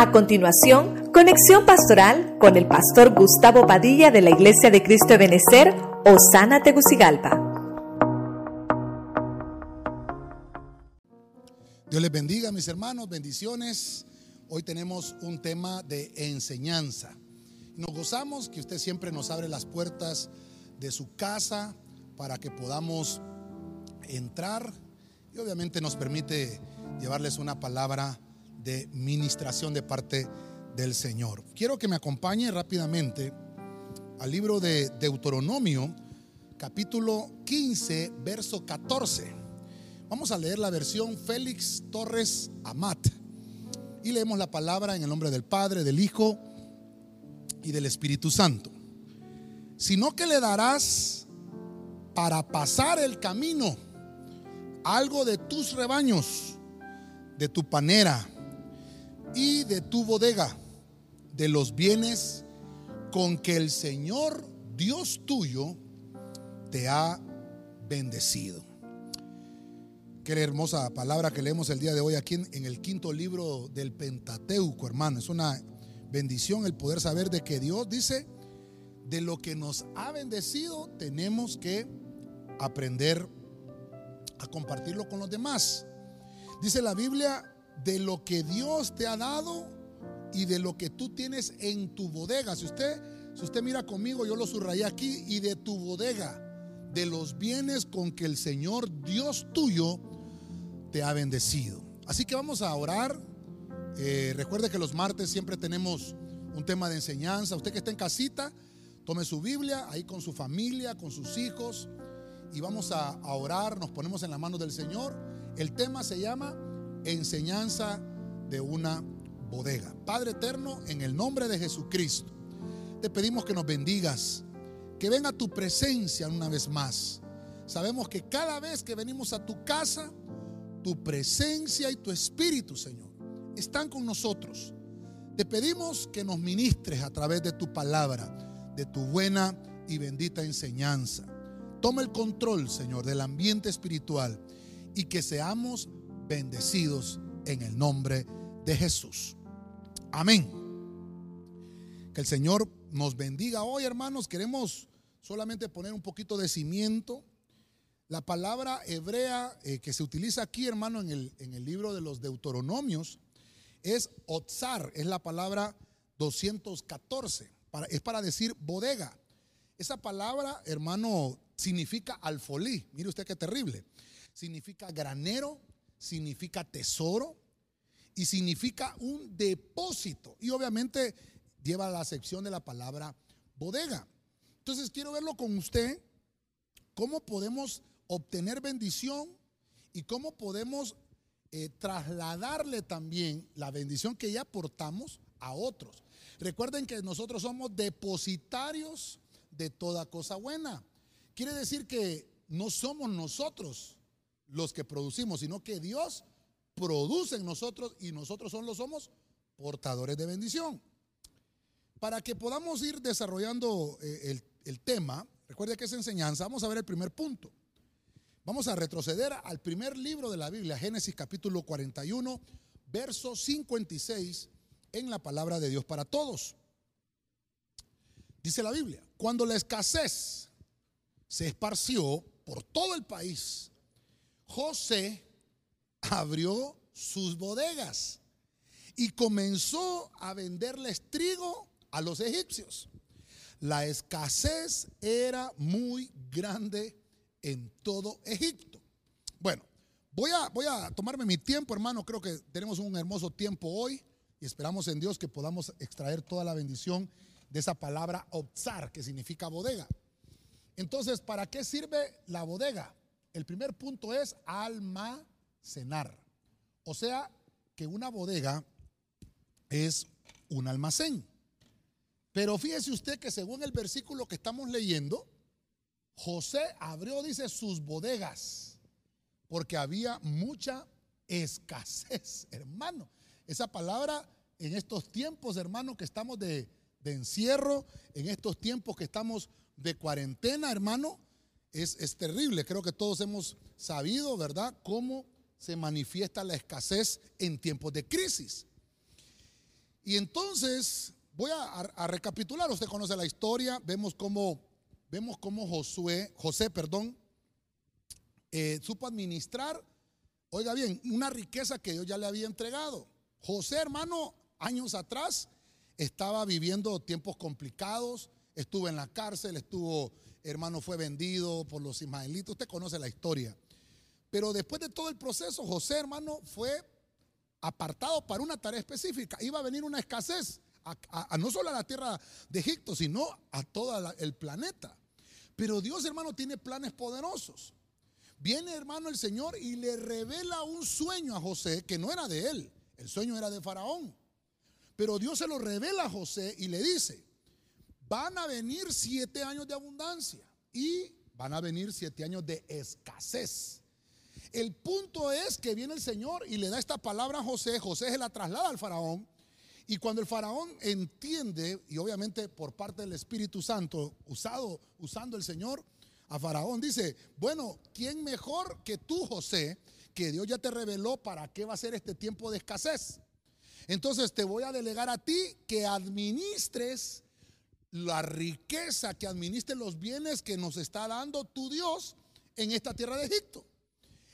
A continuación, conexión pastoral con el pastor Gustavo Padilla de la Iglesia de Cristo de Osana Tegucigalpa. Dios les bendiga, mis hermanos, bendiciones. Hoy tenemos un tema de enseñanza. Nos gozamos que usted siempre nos abre las puertas de su casa para que podamos entrar y obviamente nos permite llevarles una palabra de ministración de parte del Señor. Quiero que me acompañe rápidamente al libro de Deuteronomio, capítulo 15, verso 14. Vamos a leer la versión Félix Torres Amat. Y leemos la palabra en el nombre del Padre, del Hijo y del Espíritu Santo. Sino que le darás para pasar el camino algo de tus rebaños, de tu panera y de tu bodega, de los bienes con que el Señor Dios tuyo te ha bendecido. Qué hermosa palabra que leemos el día de hoy aquí en, el quinto libro del Pentateuco, hermano. Es una bendición el poder saber de que Dios dice, de lo que nos ha bendecido, tenemos que aprender a compartirlo con los demás. Dice la Biblia, de lo que Dios te ha dado y de lo que tú tienes en tu bodega. Si usted, si usted mira conmigo, yo lo subrayé aquí, y de tu bodega, de los bienes con que el Señor Dios tuyo te ha bendecido. Así que vamos a orar. Eh, recuerde que los martes siempre tenemos un tema de enseñanza. Usted que está en casita, tome su Biblia ahí con su familia, con sus hijos, y vamos a, a orar. Nos ponemos en la mano del Señor. El tema se llama enseñanza de una bodega. Padre eterno, en el nombre de Jesucristo, te pedimos que nos bendigas, que venga tu presencia una vez más. Sabemos que cada vez que venimos a tu casa, tu presencia y tu espíritu, Señor, están con nosotros. Te pedimos que nos ministres a través de tu palabra, de tu buena y bendita enseñanza. Toma el control, Señor, del ambiente espiritual y que seamos bendecidos en el nombre de Jesús. Amén. Que el Señor nos bendiga hoy, hermanos. Queremos solamente poner un poquito de cimiento. La palabra hebrea eh, que se utiliza aquí, hermano, en el, en el libro de los Deuteronomios, es otzar, es la palabra 214, para, es para decir bodega. Esa palabra, hermano, significa alfolí. Mire usted qué terrible. Significa granero, significa tesoro y significa un depósito. Y obviamente lleva la acepción de la palabra bodega. Entonces quiero verlo con usted, cómo podemos obtener bendición y cómo podemos eh, trasladarle también la bendición que ya aportamos a otros. Recuerden que nosotros somos depositarios de toda cosa buena. Quiere decir que no somos nosotros los que producimos, sino que Dios produce en nosotros y nosotros solo somos portadores de bendición. Para que podamos ir desarrollando eh, el, el tema, recuerde que es enseñanza, vamos a ver el primer punto. Vamos a retroceder al primer libro de la Biblia, Génesis capítulo 41, verso 56, en la palabra de Dios para todos. Dice la Biblia, cuando la escasez se esparció por todo el país, José abrió sus bodegas y comenzó a venderles trigo a los egipcios. La escasez era muy grande en todo Egipto. Bueno, voy a, voy a tomarme mi tiempo, hermano. Creo que tenemos un hermoso tiempo hoy y esperamos en Dios que podamos extraer toda la bendición de esa palabra obzar, que significa bodega. Entonces, ¿para qué sirve la bodega? El primer punto es almacenar. O sea, que una bodega es un almacén. Pero fíjese usted que según el versículo que estamos leyendo, José abrió, dice, sus bodegas, porque había mucha escasez, hermano. Esa palabra en estos tiempos, hermano, que estamos de, de encierro, en estos tiempos que estamos de cuarentena, hermano, es, terrible. Creo que todos hemos sabido, ¿verdad?, cómo se manifiesta la escasez en tiempos de crisis. Y entonces voy a, recapitular, usted conoce la historia, vemos cómo, vemos cómo Josué, José, perdón, eh, supo administrar, oiga bien, una riqueza que Dios ya le había entregado. José, hermano, años atrás estaba viviendo tiempos complicados, estuvo en la cárcel, estuvo, hermano, fue vendido por los ismaelitas, usted conoce la historia. Pero después de todo el proceso, José, hermano, fue apartado para una tarea específica. Iba a venir una escasez, no solo a la tierra de Egipto, sino a todo el planeta. Pero Dios, hermano, tiene planes poderosos. Viene, hermano, el Señor y le revela un sueño a José que no era de él. El sueño era de Faraón. Pero Dios se lo revela a José y le dice, van a venir siete años de abundancia y van a venir siete años de escasez. El punto es que viene el Señor y le da esta palabra a José. José se la traslada al faraón. Y cuando el faraón entiende, y obviamente por parte del Espíritu Santo, usado, usando el Señor, a faraón dice, bueno, ¿quién mejor que tú, José, que Dios ya te reveló para qué va a ser este tiempo de escasez? Entonces te voy a delegar a ti que administres la riqueza, que administres los bienes que nos está dando tu Dios en esta tierra de Egipto.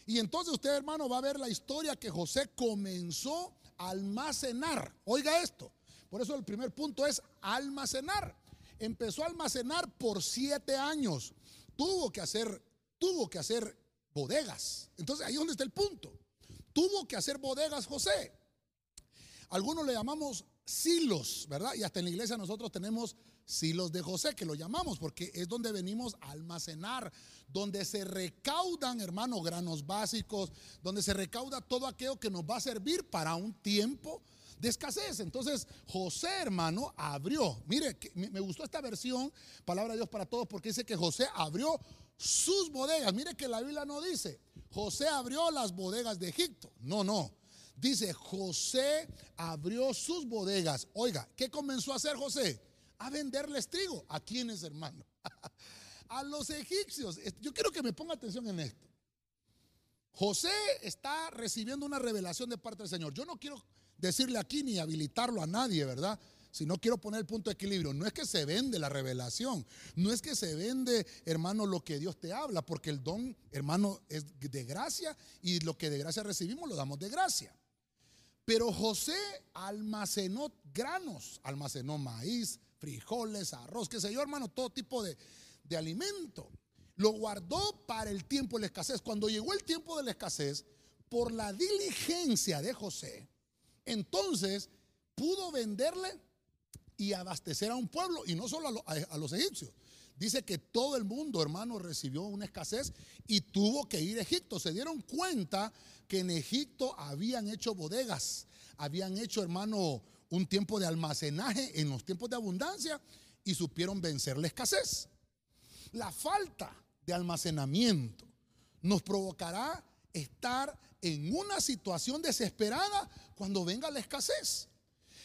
Y entonces usted, hermano, va a ver la historia que José comenzó a almacenar. Oiga esto. Por eso el primer punto es almacenar. Empezó a almacenar por siete años. Tuvo que hacer, tuvo que hacer bodegas. Entonces ahí es donde está el punto. Tuvo que hacer bodegas José. Algunos le llamamos silos, ¿verdad? Y hasta en la iglesia nosotros tenemos silos de José, que lo llamamos porque es donde venimos a almacenar, donde se recaudan, hermano, granos básicos, donde se recauda todo aquello que nos va a servir para un tiempo de escasez. Entonces, José, hermano, abrió. Mire, me gustó esta versión, palabra de Dios para todos, porque dice que José abrió sus bodegas. Mire que la Biblia no dice, José abrió las bodegas de Egipto. No, no. Dice, José abrió sus bodegas. Oiga, ¿qué comenzó a hacer José? A venderles trigo. ¿A quiénes, hermano? a los egipcios. Yo quiero que me ponga atención en esto. José está recibiendo una revelación de parte del Señor. Yo no quiero decirle aquí ni habilitarlo a nadie, ¿verdad? Si no quiero poner el punto de equilibrio. No es que se vende la revelación. No es que se vende, hermano, lo que Dios te habla. Porque el don, hermano, es de gracia. Y lo que de gracia recibimos lo damos de gracia. Pero José almacenó granos, almacenó maíz, frijoles, arroz, qué sé yo, hermano, todo tipo de, de alimento. Lo guardó para el tiempo de la escasez. Cuando llegó el tiempo de la escasez, por la diligencia de José, entonces pudo venderle y abastecer a un pueblo, y no solo a, a los egipcios. Dice que todo el mundo, hermano, recibió una escasez y tuvo que ir a Egipto. Se dieron cuenta que en Egipto habían hecho bodegas, habían hecho, hermano, un tiempo de almacenaje en los tiempos de abundancia y supieron vencer la escasez. La falta de almacenamiento nos provocará estar en una situación desesperada cuando venga la escasez.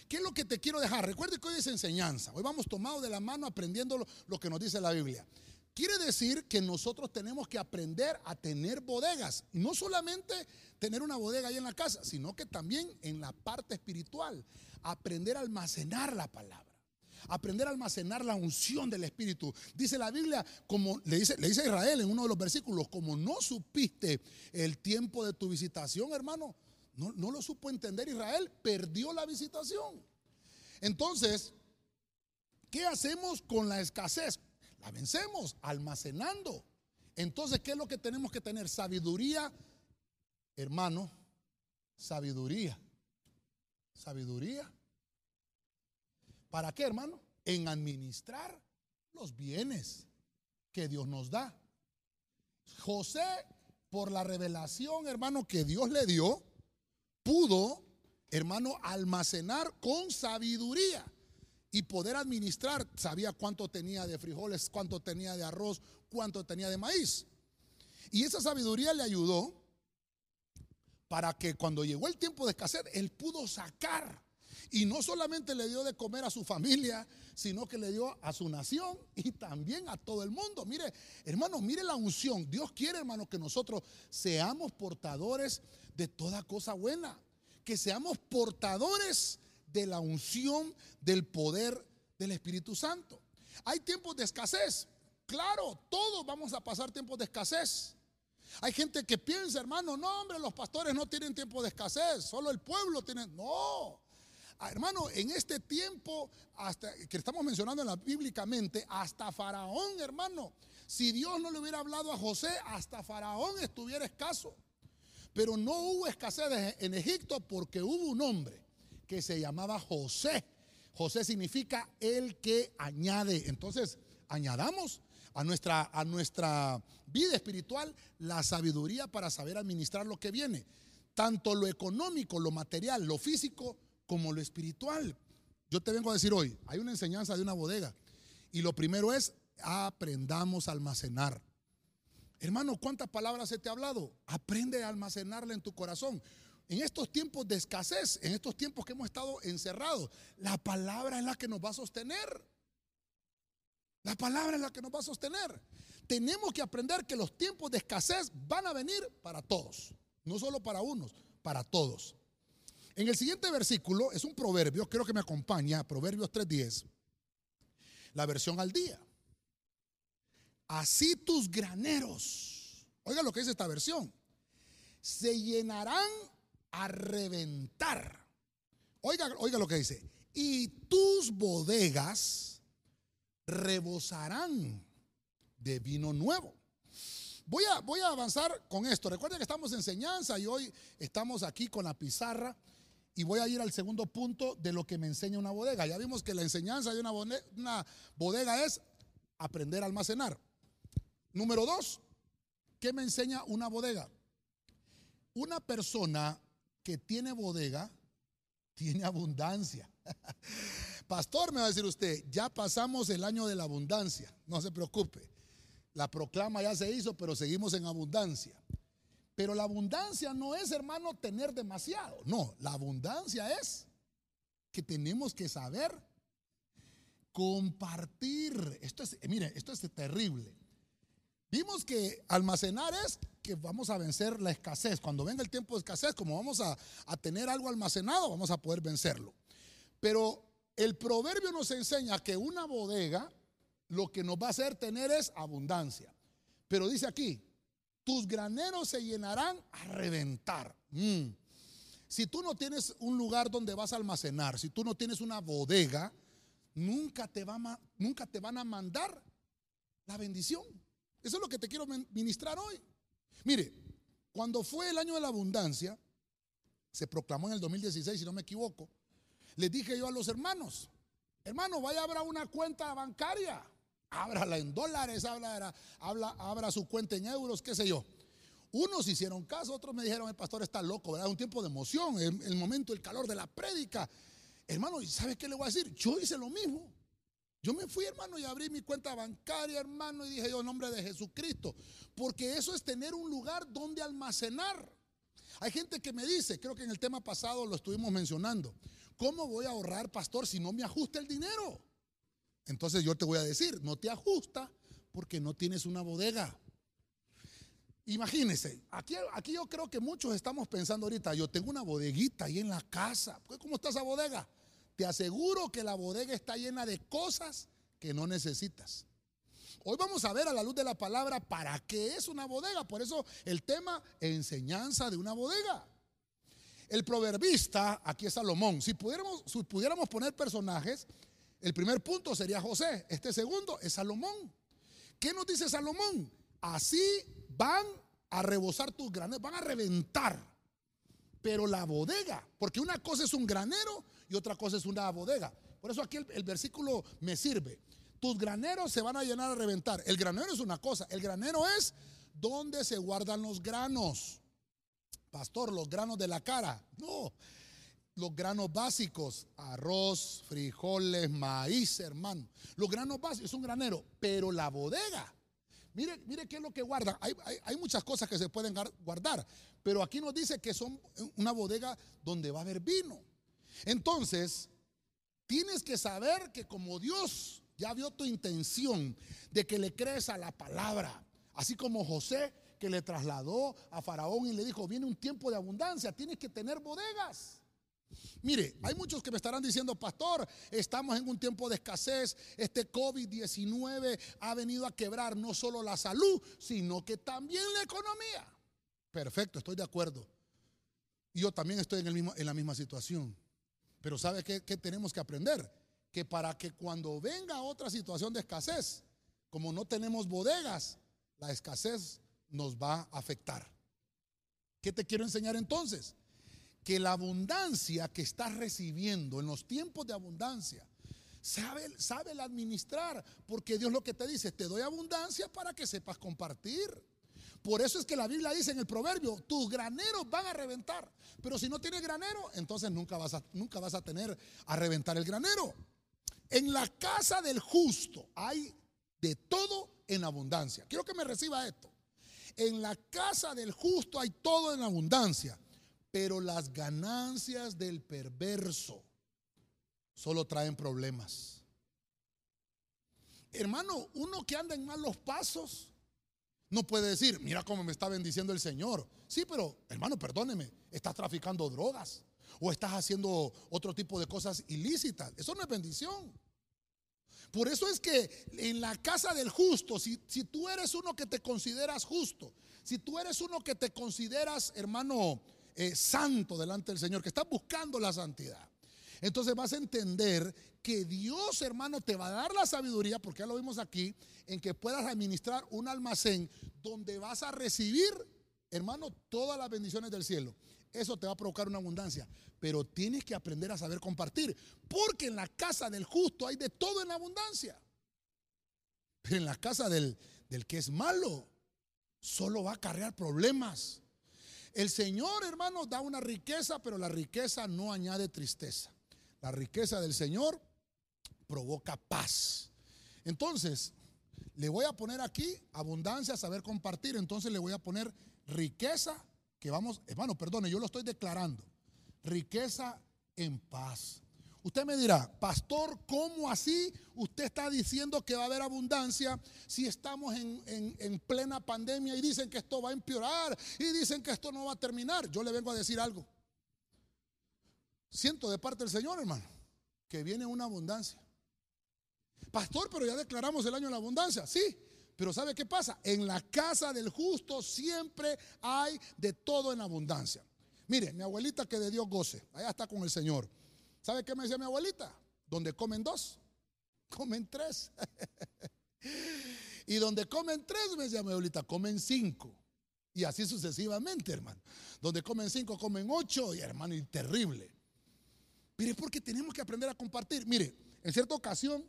¿Qué es lo que te quiero dejar? Recuerde que hoy es enseñanza. Hoy vamos tomados de la mano aprendiendo lo, que nos dice la Biblia. Quiere decir que nosotros tenemos que aprender a tener bodegas. No solamente tener una bodega ahí en la casa, sino que también en la parte espiritual. Aprender a almacenar la palabra. Aprender a almacenar la unción del Espíritu. Dice la Biblia, como le dice, le dice Israel en uno de los versículos, como no supiste el tiempo de tu visitación, hermano, no, no lo supo entender Israel, perdió la visitación. Entonces, ¿qué hacemos con la escasez? La vencemos almacenando. Entonces, ¿qué es lo que tenemos que tener? Sabiduría, hermano, sabiduría. Sabiduría. ¿Para qué, hermano? En administrar los bienes que Dios nos da. José, por la revelación, hermano, que Dios le dio, pudo, hermano, almacenar con sabiduría y poder administrar, sabía cuánto tenía de frijoles, cuánto tenía de arroz, cuánto tenía de maíz. Y esa sabiduría le ayudó para que cuando llegó el tiempo de escasez, él pudo sacar. Y no solamente le dio de comer a su familia, sino que le dio a su nación y también a todo el mundo. Mire, hermano, mire la unción. Dios quiere, hermano, que nosotros seamos portadores de toda cosa buena. Que seamos portadores de la unción, del poder del Espíritu Santo. Hay tiempos de escasez. Claro, todos vamos a pasar tiempos de escasez. Hay gente que piensa, hermano, no, hombre, los pastores no tienen tiempo de escasez, solo el pueblo tiene. No, ah, hermano, en este tiempo, hasta que estamos mencionando en la, bíblicamente, hasta Faraón, hermano, si Dios no le hubiera hablado a José, hasta Faraón estuviera escaso. Pero no hubo escasez en Egipto porque hubo un hombre que se llamaba José. José significa el que añade. Entonces, añadamos a nuestra, a nuestra vida espiritual la sabiduría para saber administrar lo que viene. Tanto lo económico, lo material, lo físico, como lo espiritual. Yo te vengo a decir hoy, hay una enseñanza de una bodega. Y lo primero es, aprendamos a almacenar. Hermano, ¿cuántas palabras se te ha hablado? Aprende a almacenarla en tu corazón. En estos tiempos de escasez, en estos tiempos que hemos estado encerrados, la palabra es la que nos va a sostener. La palabra es la que nos va a sostener. Tenemos que aprender que los tiempos de escasez van a venir para todos, no solo para unos, para todos. En el siguiente versículo es un proverbio, creo que me acompaña, Proverbios 3:10, la versión al día. Así tus graneros, oiga lo que dice esta versión, se llenarán a reventar. Oiga, oiga lo que dice, y tus bodegas rebosarán de vino nuevo. Voy a, voy a avanzar con esto. Recuerden que estamos en enseñanza y hoy estamos aquí con la pizarra y voy a ir al segundo punto de lo que me enseña una bodega. Ya vimos que la enseñanza de una bodega, una bodega es aprender a almacenar. Número dos, ¿qué me enseña una bodega? Una persona que tiene bodega tiene abundancia. Pastor, me va a decir usted, ya pasamos el año de la abundancia, no se preocupe. La proclama ya se hizo, pero seguimos en abundancia. Pero la abundancia no es, hermano, tener demasiado. No, la abundancia es que tenemos que saber compartir. Esto es, mire, esto es terrible. Vimos que almacenar es que vamos a vencer la escasez. Cuando venga el tiempo de escasez, como vamos a, a tener algo almacenado, vamos a poder vencerlo. Pero el proverbio nos enseña que una bodega lo que nos va a hacer tener es abundancia. Pero dice aquí, tus graneros se llenarán a reventar. Mm. Si tú no tienes un lugar donde vas a almacenar, si tú no tienes una bodega, nunca te, nunca te van a mandar la bendición. Eso es lo que te quiero ministrar hoy. Mire, cuando fue el año de la abundancia, se proclamó en el 2016, si no me equivoco, les dije yo a los hermanos, hermano, vaya a abrir una cuenta bancaria, ábrala en dólares, habla, habla, abra su cuenta en euros, qué sé yo. Unos hicieron caso, otros me dijeron, el pastor está loco, ¿verdad? Un tiempo de emoción, el, el momento, el calor de la prédica. Hermano, ¿y sabe qué le voy a decir? Yo hice lo mismo. Yo me fui, hermano, y abrí mi cuenta bancaria, hermano, y dije yo, en nombre de Jesucristo. Porque eso es tener un lugar donde almacenar. Hay gente que me dice, creo que en el tema pasado lo estuvimos mencionando, ¿Cómo voy a ahorrar, pastor, si no me ajusta el dinero? Entonces yo te voy a decir, no te ajusta porque no tienes una bodega. Imagínese, aquí, aquí yo creo que muchos estamos pensando ahorita, yo tengo una bodeguita ahí en la casa. Pues, ¿Cómo está esa bodega? Te aseguro que la bodega está llena de cosas que no necesitas. Hoy vamos a ver a la luz de la palabra para qué es una bodega. Por eso el tema enseñanza de una bodega. El proverbista, aquí es Salomón. Si pudiéramos, si pudiéramos poner personajes, el primer punto sería José. Este segundo es Salomón. ¿Qué nos dice Salomón? Así van a rebosar tus graneros, van a reventar. Pero la bodega, porque una cosa es un granero y otra cosa es una bodega. Por eso aquí el, el versículo me sirve. Tus graneros se van a llenar a reventar. El granero es una cosa, el granero es donde se guardan los granos. Pastor, los granos de la cara. No, los granos básicos, arroz, frijoles, maíz, hermano. Los granos básicos es un granero, pero la bodega. Mire, mire qué es lo que guardan. Hay, hay, muchas cosas que se pueden guardar, pero aquí nos dice que son una bodega donde va a haber vino. Entonces, tienes que saber que como Dios ya vio tu intención de que le crees a la palabra, así como José que le trasladó a Faraón y le dijo, viene un tiempo de abundancia, tienes que tener bodegas. Mire, hay muchos que me estarán diciendo, pastor, estamos en un tiempo de escasez, este COVID-19 ha venido a quebrar no solo la salud, sino que también la economía. Perfecto, estoy de acuerdo. Yo también estoy en, el mismo, en la misma situación. Pero ¿sabe qué, qué tenemos que aprender? Que para que cuando venga otra situación de escasez, como no tenemos bodegas, la escasez nos va a afectar. ¿Qué te quiero enseñar entonces? Que la abundancia que estás recibiendo en los tiempos de abundancia, sabe, sabe administrar, porque Dios lo que te dice, te doy abundancia para que sepas compartir. Por eso es que la Biblia dice en el proverbio, tus graneros van a reventar. Pero si no tienes granero, entonces nunca vas a, nunca vas a tener a reventar el granero. En la casa del justo hay de todo en abundancia. Quiero que me reciba esto. En la casa del justo hay todo en abundancia, pero las ganancias del perverso solo traen problemas. Hermano, uno que anda en malos pasos no puede decir, mira cómo me está bendiciendo el Señor. Sí, pero hermano, perdóneme, estás traficando drogas o estás haciendo otro tipo de cosas ilícitas. Eso no es bendición. Por eso es que en la casa del justo, si, si, tú eres uno que te consideras justo, si tú eres uno que te consideras, hermano, eh, santo delante del Señor, que estás buscando la santidad, entonces vas a entender que Dios, hermano, te va a dar la sabiduría, porque ya lo vimos aquí, en que puedas administrar un almacén donde vas a recibir, hermano, todas las bendiciones del cielo. Eso te va a provocar una abundancia. Pero tienes que aprender a saber compartir. Porque en la casa del justo hay de todo en abundancia. Pero en la casa del, del que es malo, solo va a acarrear problemas. El Señor, hermano, da una riqueza, pero la riqueza no añade tristeza. La riqueza del Señor provoca paz. Entonces, le voy a poner aquí abundancia, saber compartir. Entonces le voy a poner riqueza, que vamos, hermano, perdone, yo lo estoy declarando. Riqueza en paz. Usted me dirá, pastor, ¿cómo así usted está diciendo que va a haber abundancia si estamos en, en, plena pandemia y dicen que esto va a empeorar y dicen que esto no va a terminar? Yo le vengo a decir algo. Siento de parte del Señor, hermano, que viene una abundancia. Pastor, pero ya declaramos el año de la abundancia. Sí, pero ¿sabe qué pasa? En la casa del justo siempre hay de todo en abundancia. Mire, mi abuelita que de Dios goce, allá está con el Señor. ¿Sabe qué me decía mi abuelita? Donde comen dos, comen tres. y donde comen tres, me decía mi abuelita, comen cinco. Y así sucesivamente, hermano. Donde comen cinco, comen ocho, y hermano, y terrible. Mire, porque tenemos que aprender a compartir. Mire, en cierta ocasión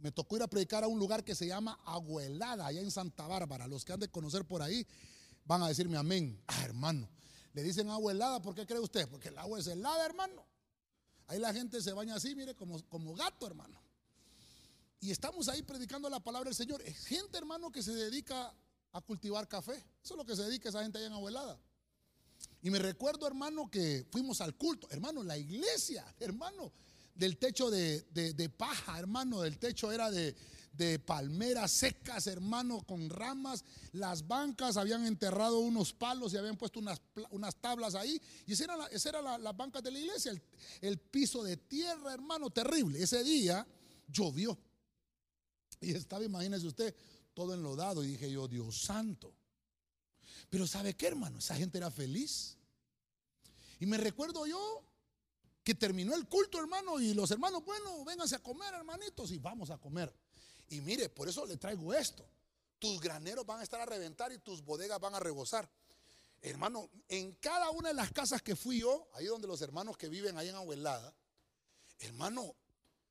me tocó ir a predicar a un lugar que se llama Aguelada, allá en Santa Bárbara. Los que han de conocer por ahí van a decirme amén. Ah, hermano, le dicen agua helada, ¿por qué cree usted? Porque el agua es helada, hermano. Ahí la gente se baña así, mire, como, como gato, hermano. Y estamos ahí predicando la palabra del Señor. Es gente, hermano, que se dedica a cultivar café. Eso es lo que se dedica esa gente allá en Abuelada. Y me recuerdo, hermano, que fuimos al culto. Hermano, la iglesia, hermano, del techo de, paja, hermano. El techo era de, palmeras secas, hermano, con ramas. Las bancas habían enterrado unos palos y habían puesto unas, unas tablas ahí. Y esa era, la, esa era las bancas de la iglesia. El, el piso de tierra, hermano, terrible. Ese día llovió. Y estaba, imagínese usted, todo enlodado. Y dije yo, Dios santo. Pero ¿sabe qué, hermano? Esa gente era feliz. Y me recuerdo yo que terminó el culto, hermano, y los hermanos, bueno, vénganse a comer, hermanitos, y vamos a comer. Y mire, por eso le traigo esto. Tus graneros van a estar a reventar y tus bodegas van a rebosar. Hermano, en cada una de las casas que fui yo, ahí donde los hermanos que viven ahí en Abuelada, hermano,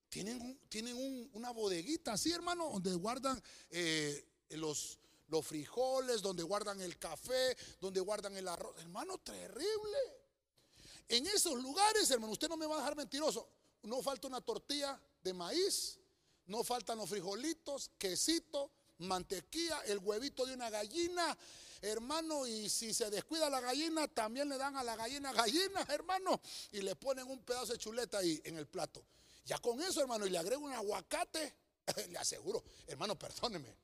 tienen, tienen una bodeguita así, hermano, donde guardan eh, los, los frijoles, donde guardan el café, donde guardan el arroz. Hermano, terrible. En esos lugares, hermano, usted no me va a dejar mentiroso. No falta una tortilla de maíz, no faltan los frijolitos, quesito, mantequilla, el huevito de una gallina, hermano, y si se descuida la gallina, también le dan a la gallina gallina, hermano, y le ponen un pedazo de chuleta ahí en el plato. Ya con eso, hermano, y le agrego un aguacate, le aseguro, hermano, perdóneme,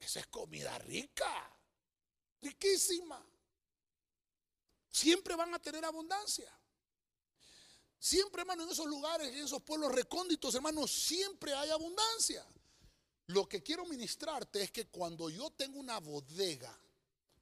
esa es comida rica, riquísima. Siempre van a tener abundancia. Siempre, hermano, en esos lugares, en esos pueblos recónditos, hermano, siempre hay abundancia. Lo que quiero ministrarte es que cuando yo tengo una bodega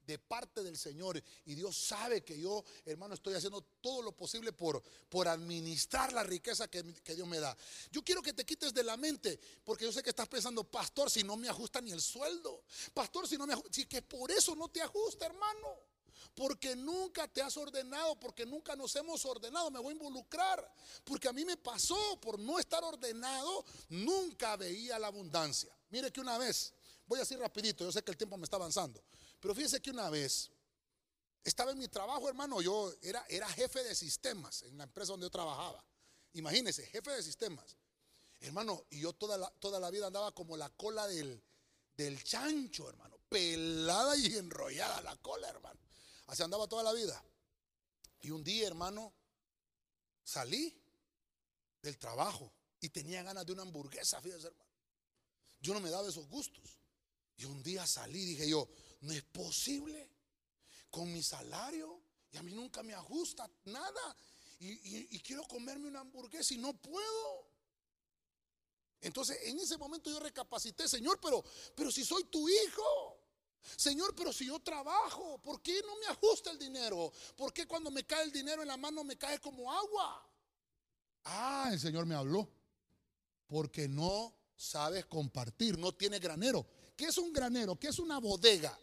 de parte del Señor y Dios sabe que yo, hermano, estoy haciendo todo lo posible por, por administrar la riqueza que, que Dios me da. Yo quiero que te quites de la mente, porque yo sé que estás pensando, pastor, si no me ajusta ni el sueldo, pastor, si no me ajusta, si que por eso no te ajusta, hermano porque nunca te has ordenado, porque nunca nos hemos ordenado, me voy a involucrar, porque a mí me pasó por no estar ordenado, nunca veía la abundancia. Mire que una vez, voy a decir rapidito, yo sé que el tiempo me está avanzando, pero fíjese que una vez estaba en mi trabajo, hermano, yo era, era jefe de sistemas en la empresa donde yo trabajaba. Imagínese, jefe de sistemas. Hermano, y yo toda la, toda la vida andaba como la cola del, del chancho, hermano, pelada y enrollada la cola, hermano. Así andaba toda la vida. Y un día, hermano, salí del trabajo y tenía ganas de una hamburguesa, fíjese, hermano. Yo no me daba esos gustos. Y un día salí, dije yo, no es posible con mi salario y a mí nunca me ajusta nada. Y, y quiero comerme una hamburguesa y no puedo. Entonces, en ese momento yo recapacité, Señor, pero, pero si soy tu hijo. Señor, pero si yo trabajo, ¿por qué no me ajusta el dinero? ¿Por qué cuando me cae el dinero en la mano me cae como agua? Ah, el Señor me habló. Porque no sabes compartir, no tiene granero. ¿Qué es un granero? ¿Qué es una bodega?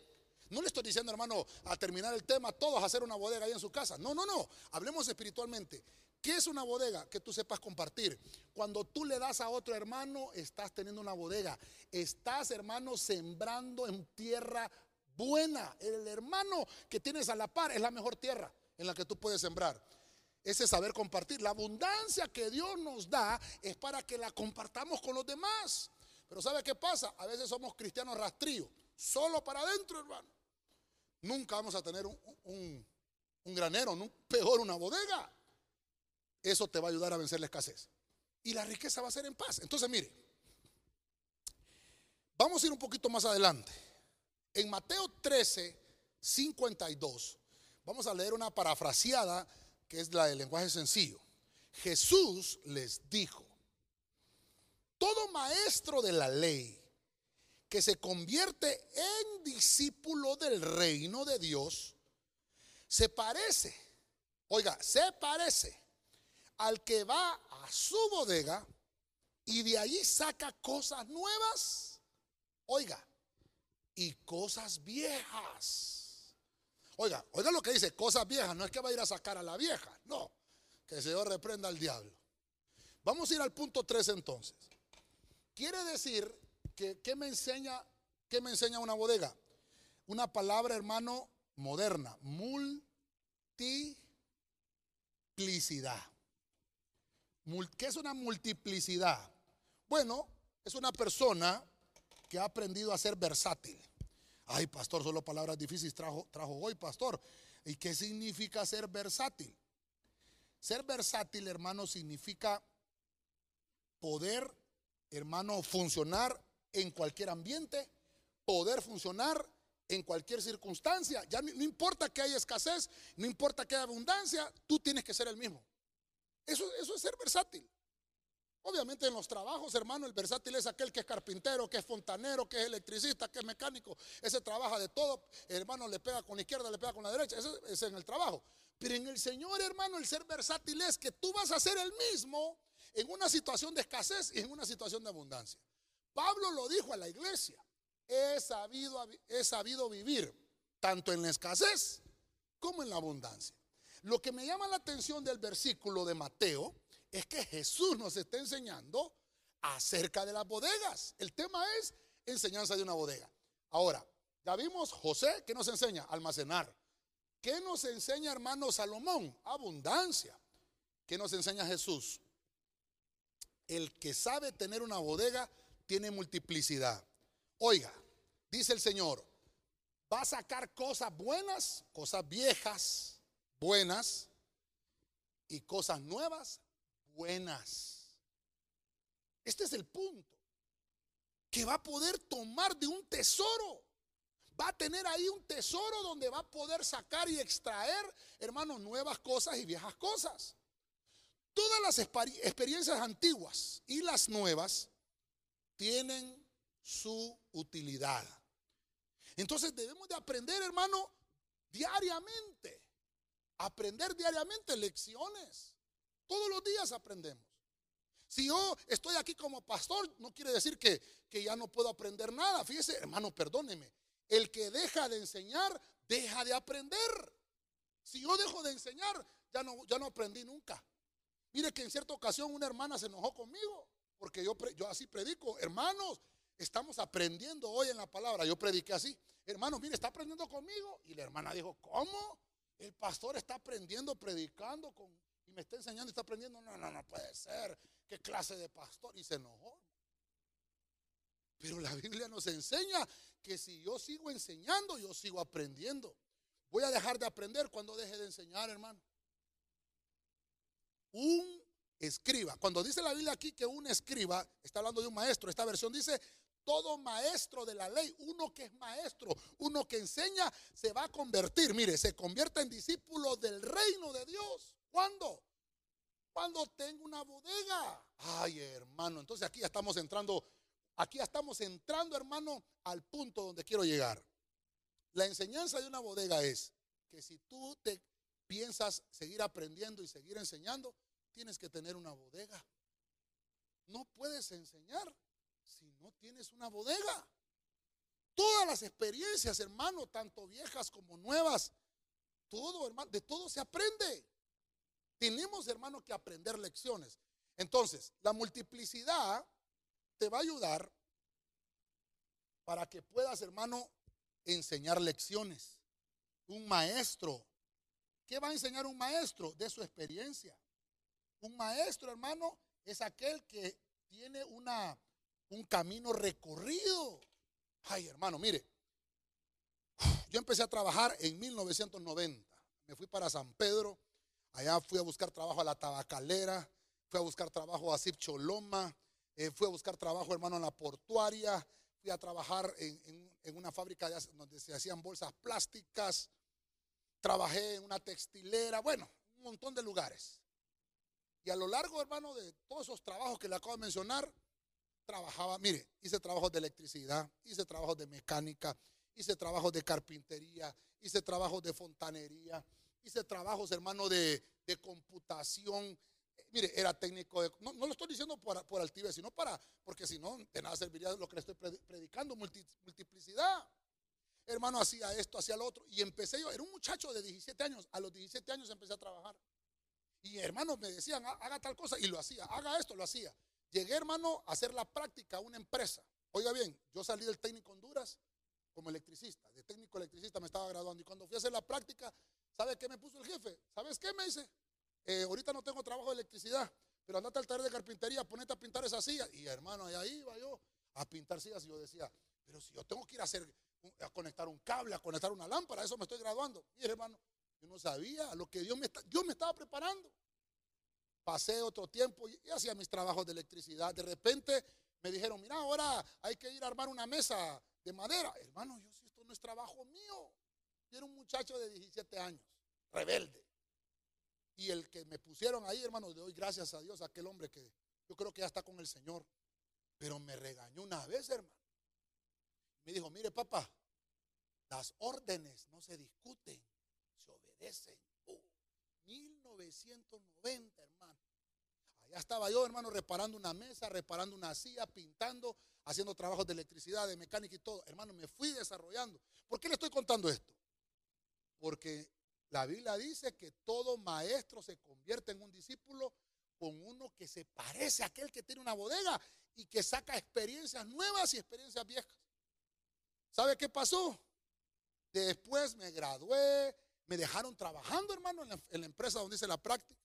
No le estoy diciendo, hermano, a terminar el tema, todos hacer una bodega ahí en su casa. No, no, no. Hablemos espiritualmente. ¿Qué es una bodega? Que tú sepas compartir. Cuando tú le das a otro hermano, estás teniendo una bodega. Estás, hermano, sembrando en tierra buena. El hermano que tienes a la par es la mejor tierra en la que tú puedes sembrar. Ese saber compartir. La abundancia que Dios nos da es para que la compartamos con los demás. Pero ¿sabe qué pasa? A veces somos cristianos rastrillos. Solo para adentro, hermano. Nunca vamos a tener un, un granero, peor una bodega. Eso te va a ayudar a vencer la escasez. Y la riqueza va a ser en paz. Entonces, mire, vamos a ir un poquito más adelante. En Mateo 13, 52, vamos a leer una parafraseada que es la del lenguaje sencillo. Jesús les dijo, todo maestro de la ley que se convierte en discípulo del reino de Dios, se parece, oiga, se parece al que va a su bodega y de allí saca cosas nuevas, oiga, y cosas viejas. Oiga, oiga lo que dice, cosas viejas, no es que va a ir a sacar a la vieja, no, que el Señor reprenda al diablo. Vamos a ir al punto 3 entonces. Quiere decir que, ¿qué me enseña, qué me enseña una bodega? Una palabra, hermano, moderna, multiplicidad. ¿Qué es una multiplicidad? Bueno, es una persona que ha aprendido a ser versátil. Ay, pastor, solo palabras difíciles trajo, trajo hoy, pastor. ¿Y qué significa ser versátil? Ser versátil, hermano, significa poder, hermano, funcionar en cualquier ambiente, poder funcionar en cualquier circunstancia. Ya no, no importa que haya escasez, no importa que haya abundancia, tú tienes que ser el mismo. Eso, es ser versátil. Obviamente en los trabajos, hermano, el versátil es aquel que es carpintero, que es fontanero, que es electricista, que es mecánico. Ese trabaja de todo. hermano le pega con la izquierda, le pega con la derecha. Eso es en el trabajo. Pero en el Señor, hermano, el ser versátil es que tú vas a ser el mismo en una situación de escasez y en una situación de abundancia. Pablo lo dijo a la iglesia. He sabido, he sabido vivir tanto en la escasez como en la abundancia. Lo que me llama la atención del versículo de Mateo es que Jesús nos está enseñando acerca de las bodegas. El tema es enseñanza de una bodega. Ahora, ya vimos José, ¿qué nos enseña? Almacenar. ¿Qué nos enseña hermano Salomón? Abundancia. ¿Qué nos enseña Jesús? El que sabe tener una bodega tiene multiplicidad. Oiga, dice el Señor, va a sacar cosas buenas, cosas viejas, buenas y cosas nuevas, buenas. Este es el punto. Que va a poder tomar de un tesoro. Va a tener ahí un tesoro donde va a poder sacar y extraer, hermanos, nuevas cosas y viejas cosas. todas las experiencias antiguas y las nuevas tienen su utilidad. Entonces debemos de aprender, hermano, diariamente. Aprender diariamente lecciones. Todos los días aprendemos. Si yo estoy aquí como pastor, no quiere decir que, que ya no puedo aprender nada. Fíjese, hermano, perdóneme. El que deja de enseñar, deja de aprender. Si yo dejo de enseñar, ya no, ya no aprendí nunca. Mire que en cierta ocasión una hermana se enojó conmigo, porque yo, yo así predico. Hermanos, estamos aprendiendo hoy en la palabra. Yo prediqué así. Hermanos, mire, está aprendiendo conmigo. Y la hermana dijo, ¿cómo? El pastor está aprendiendo, predicando con, y me está enseñando y está aprendiendo. No, no, no puede ser. ¿Qué clase de pastor? Y se enojó. Pero la Biblia nos enseña que si yo sigo enseñando, yo sigo aprendiendo. Voy a dejar de aprender cuando deje de enseñar, hermano. Un escriba. Cuando dice la Biblia aquí que un escriba, está hablando de un maestro. Esta versión dice, todo maestro de la ley, uno que es maestro, uno que enseña, se va a convertir. Mire, se convierte en discípulo del reino de Dios. ¿Cuándo? Cuando tengo una bodega. Ay, hermano, entonces aquí ya estamos entrando, aquí ya estamos entrando, hermano, al punto donde quiero llegar. La enseñanza de una bodega es que si tú te piensas seguir aprendiendo y seguir enseñando, tienes que tener una bodega. No puedes enseñar tienes una bodega? Todas las experiencias, hermano, tanto viejas como nuevas, todo, hermano, de todo se aprende. Tenemos, hermano, que aprender lecciones. Entonces, la multiplicidad te va a ayudar para que puedas, hermano, enseñar lecciones. Un maestro. ¿Qué va a enseñar un maestro? De su experiencia. Un maestro, hermano, es aquel que tiene una un camino recorrido. Ay, hermano, mire, yo empecé a trabajar en 1990. Me fui para San Pedro, allá fui a buscar trabajo a la tabacalera, fui a buscar trabajo a Cip Choloma, eh, fui a buscar trabajo, hermano, en la portuaria, fui a trabajar en, una fábrica donde se hacían bolsas plásticas, trabajé en una textilera, bueno, un montón de lugares. Y a lo largo, hermano, de todos esos trabajos que le acabo de mencionar, trabajaba, mire, hice trabajos de electricidad, hice trabajos de mecánica, hice trabajos de carpintería, hice trabajos de fontanería, hice trabajos, hermano, de, computación. Mire, era técnico de, no, lo estoy diciendo por, por altivez, sino para, porque si no, de nada serviría lo que le estoy predicando, multiplicidad. Hermano, hacía esto, hacía lo otro. Y empecé yo, era un muchacho de 17 años, a los 17 años empecé a trabajar. Y hermanos me decían, haga tal cosa, y lo hacía, haga esto, lo hacía. Llegué, hermano, a hacer la práctica a una empresa. Oiga bien, yo salí del técnico Honduras como electricista. De técnico electricista me estaba graduando. Y cuando fui a hacer la práctica, ¿sabe qué me puso el jefe? ¿Sabes qué me dice? Eh, ahorita no tengo trabajo de electricidad, pero andate al taller de carpintería, ponete a pintar esas sillas. Y hermano, ahí iba yo a pintar sillas. Y yo decía, pero si yo tengo que ir a hacer, a conectar un cable, a conectar una lámpara, eso me estoy graduando. Y hermano, yo no sabía lo que Dios me, Dios me estaba preparando. Pasé otro tiempo y, hacía mis trabajos de electricidad. De repente me dijeron, mira, ahora hay que ir a armar una mesa de madera. Hermano, yo si esto no es trabajo mío. Yo era un muchacho de 17 años, rebelde. Y el que me pusieron ahí, hermano, le doy gracias a Dios, aquel hombre que yo creo que ya está con el Señor. Pero me regañó una vez, hermano. Me dijo, mire, papá, las órdenes no se discuten, se obedecen. 1990, hermano. Allá estaba yo, hermano, reparando una mesa, reparando una silla, pintando, haciendo trabajos de electricidad, de mecánica y todo. Hermano, me fui desarrollando. ¿Por qué le estoy contando esto? Porque la Biblia dice que todo maestro se convierte en un discípulo con uno que se parece a aquel que tiene una bodega y que saca experiencias nuevas y experiencias viejas. ¿Sabe qué pasó? Después me gradué, me dejaron trabajando, hermano, en la, empresa donde hice la práctica.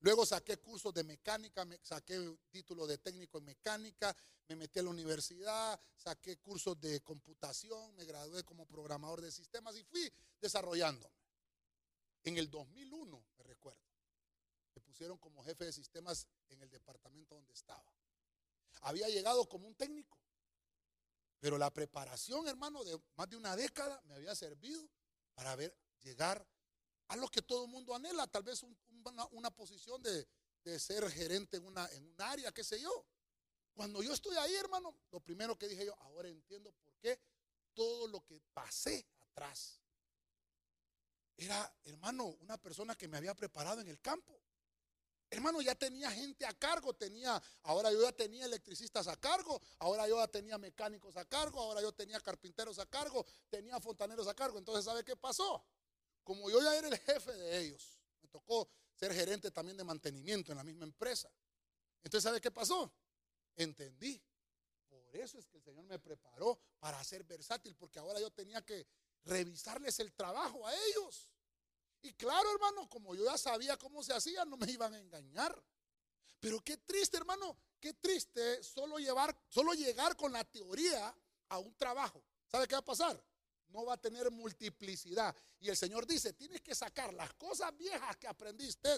Luego saqué cursos de mecánica, me, saqué título de técnico en mecánica, me metí a la universidad, saqué cursos de computación, me gradué como programador de sistemas y fui desarrollándome. En el 2001, me recuerdo, me pusieron como jefe de sistemas en el departamento donde estaba. Había llegado como un técnico, pero la preparación, hermano, de más de una década me había servido para ver llegar a lo que todo el mundo anhela, tal vez una, posición de, de ser gerente en, una, en un área, qué sé yo. Cuando yo estoy ahí, hermano, lo primero que dije yo, ahora entiendo por qué todo lo que pasé atrás era, hermano, una persona que me había preparado en el campo. Hermano, ya tenía gente a cargo, tenía, ahora yo ya tenía electricistas a cargo, ahora yo ya tenía mecánicos a cargo, ahora yo tenía carpinteros a cargo, tenía fontaneros a cargo. Entonces, ¿sabe qué pasó? Como yo ya era el jefe de ellos, me tocó ser gerente también de mantenimiento en la misma empresa. Entonces, ¿sabe qué pasó? Entendí. Por eso es que el Señor me preparó para ser versátil, porque ahora yo tenía que revisarles el trabajo a ellos. Y claro, hermano, como yo ya sabía cómo se hacía, no me iban a engañar. Pero qué triste, hermano, qué triste solo, llevar, solo llegar con la teoría a un trabajo. ¿Sabe qué va a pasar? No va a tener multiplicidad. Y el Señor dice, tienes que sacar las cosas viejas que aprendiste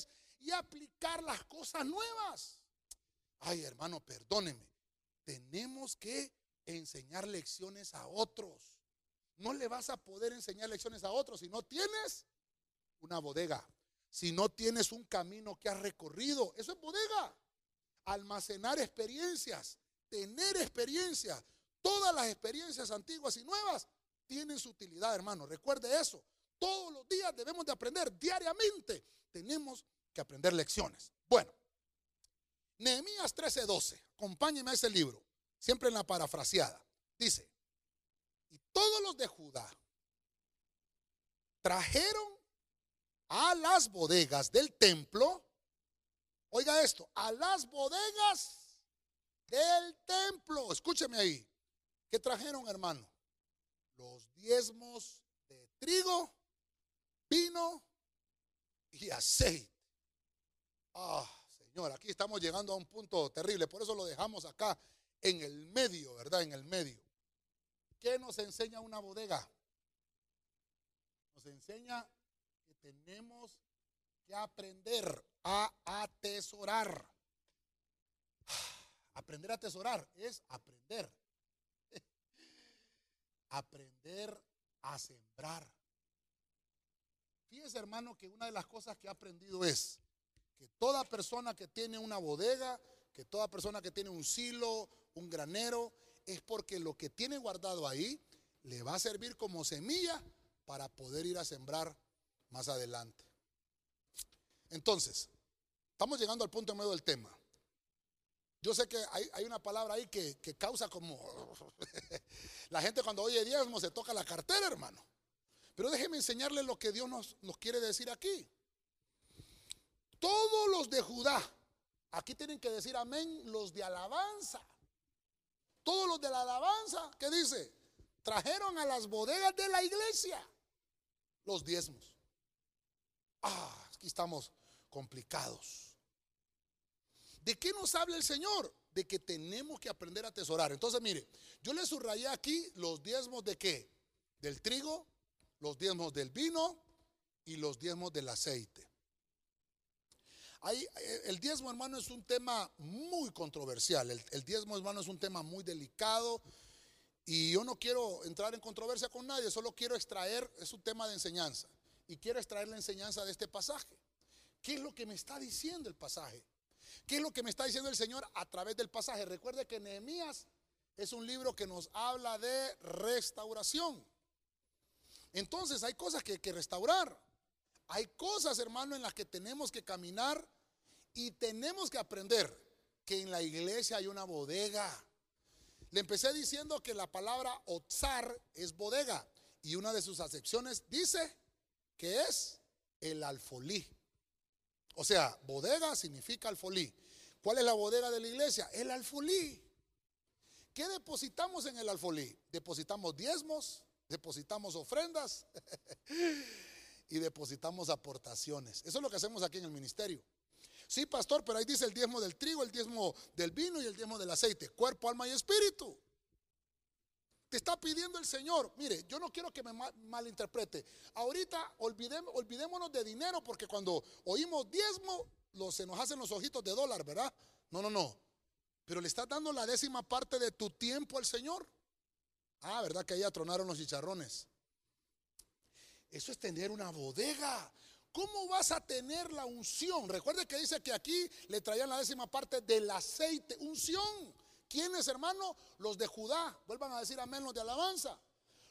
y aplicar las cosas nuevas. Ay, hermano, perdóneme. Tenemos que enseñar lecciones a otros. No le vas a poder enseñar lecciones a otros si no tienes una bodega. Si no tienes un camino que has recorrido, eso es bodega. Almacenar experiencias, tener experiencias. Todas las experiencias antiguas y nuevas tienen su utilidad, hermano. Recuerde eso. Todos los días debemos de aprender diariamente. Tenemos que aprender lecciones. Bueno, Nehemías 13:12. Acompáñeme a ese libro, siempre en la parafraseada. Dice, y todos los de Judá trajeron a las bodegas del templo, oiga esto, a las bodegas del templo, escúcheme ahí, ¿qué trajeron hermano? Los diezmos de trigo, vino y aceite. Ah, Señor, aquí estamos llegando a un punto terrible, por eso lo dejamos acá en el medio, ¿verdad? En el medio. ¿Qué nos enseña una bodega? Nos enseña tenemos que aprender a atesorar. Aprender a atesorar es aprender. Aprender a sembrar. Fíjese, hermano, que una de las cosas que he aprendido es que toda persona que tiene una bodega, que toda persona que tiene un silo, un granero, es porque lo que tiene guardado ahí le va a servir como semilla para poder ir a sembrar más adelante. Entonces, estamos llegando al punto medio del tema. Yo sé que hay, una palabra ahí que, causa como... la gente cuando oye diezmo se toca la cartera, hermano. Pero déjeme enseñarle lo que Dios nos, nos quiere decir aquí. Todos los de Judá, aquí tienen que decir amén, los de alabanza. Todos los de la alabanza, ¿qué dice? Trajeron a las bodegas de la iglesia los diezmos. Ah, aquí estamos complicados. ¿De qué nos habla el Señor? De que tenemos que aprender a atesorar. Entonces, mire, yo le subrayé aquí los diezmos de qué? Del trigo, los diezmos del vino y los diezmos del aceite. Eh, el diezmo, hermano, es un tema muy controversial. El, el, diezmo, hermano, es un tema muy delicado. Y yo no quiero entrar en controversia con nadie, solo quiero extraer, es un tema de enseñanza y quiero extraer la enseñanza de este pasaje. ¿Qué es lo que me está diciendo el pasaje? ¿Qué es lo que me está diciendo el Señor a través del pasaje? Recuerde que Nehemías es un libro que nos habla de restauración. Entonces hay cosas que hay que restaurar. Hay cosas, hermano, en las que tenemos que caminar y tenemos que aprender que en la iglesia hay una bodega. Le empecé diciendo que la palabra otzar es bodega y una de sus acepciones dice que es el alfolí. O sea, bodega significa alfolí. ¿Cuál es la bodega de la iglesia? El alfolí. ¿Qué depositamos en el alfolí? Depositamos diezmos, depositamos ofrendas y depositamos aportaciones. Eso es lo que hacemos aquí en el ministerio. Sí, pastor, pero ahí dice el diezmo del trigo, el diezmo del vino y el diezmo del aceite. Cuerpo, alma y espíritu está pidiendo el Señor. Mire, yo no quiero que me malinterprete. Ahorita olvidémonos de dinero porque cuando oímos diezmo, se nos hacen los ojitos de dólar, ¿verdad? No, no, no. Pero le estás dando la décima parte de tu tiempo al Señor. Ah, ¿verdad que ahí atronaron los chicharrones? Eso es tener una bodega, ¿cómo vas a tener la unción? Recuerde que dice que aquí le traían la décima parte del aceite, unción. ¿Quiénes, hermano? Los de Judá. Vuelvan a decir amén los de alabanza.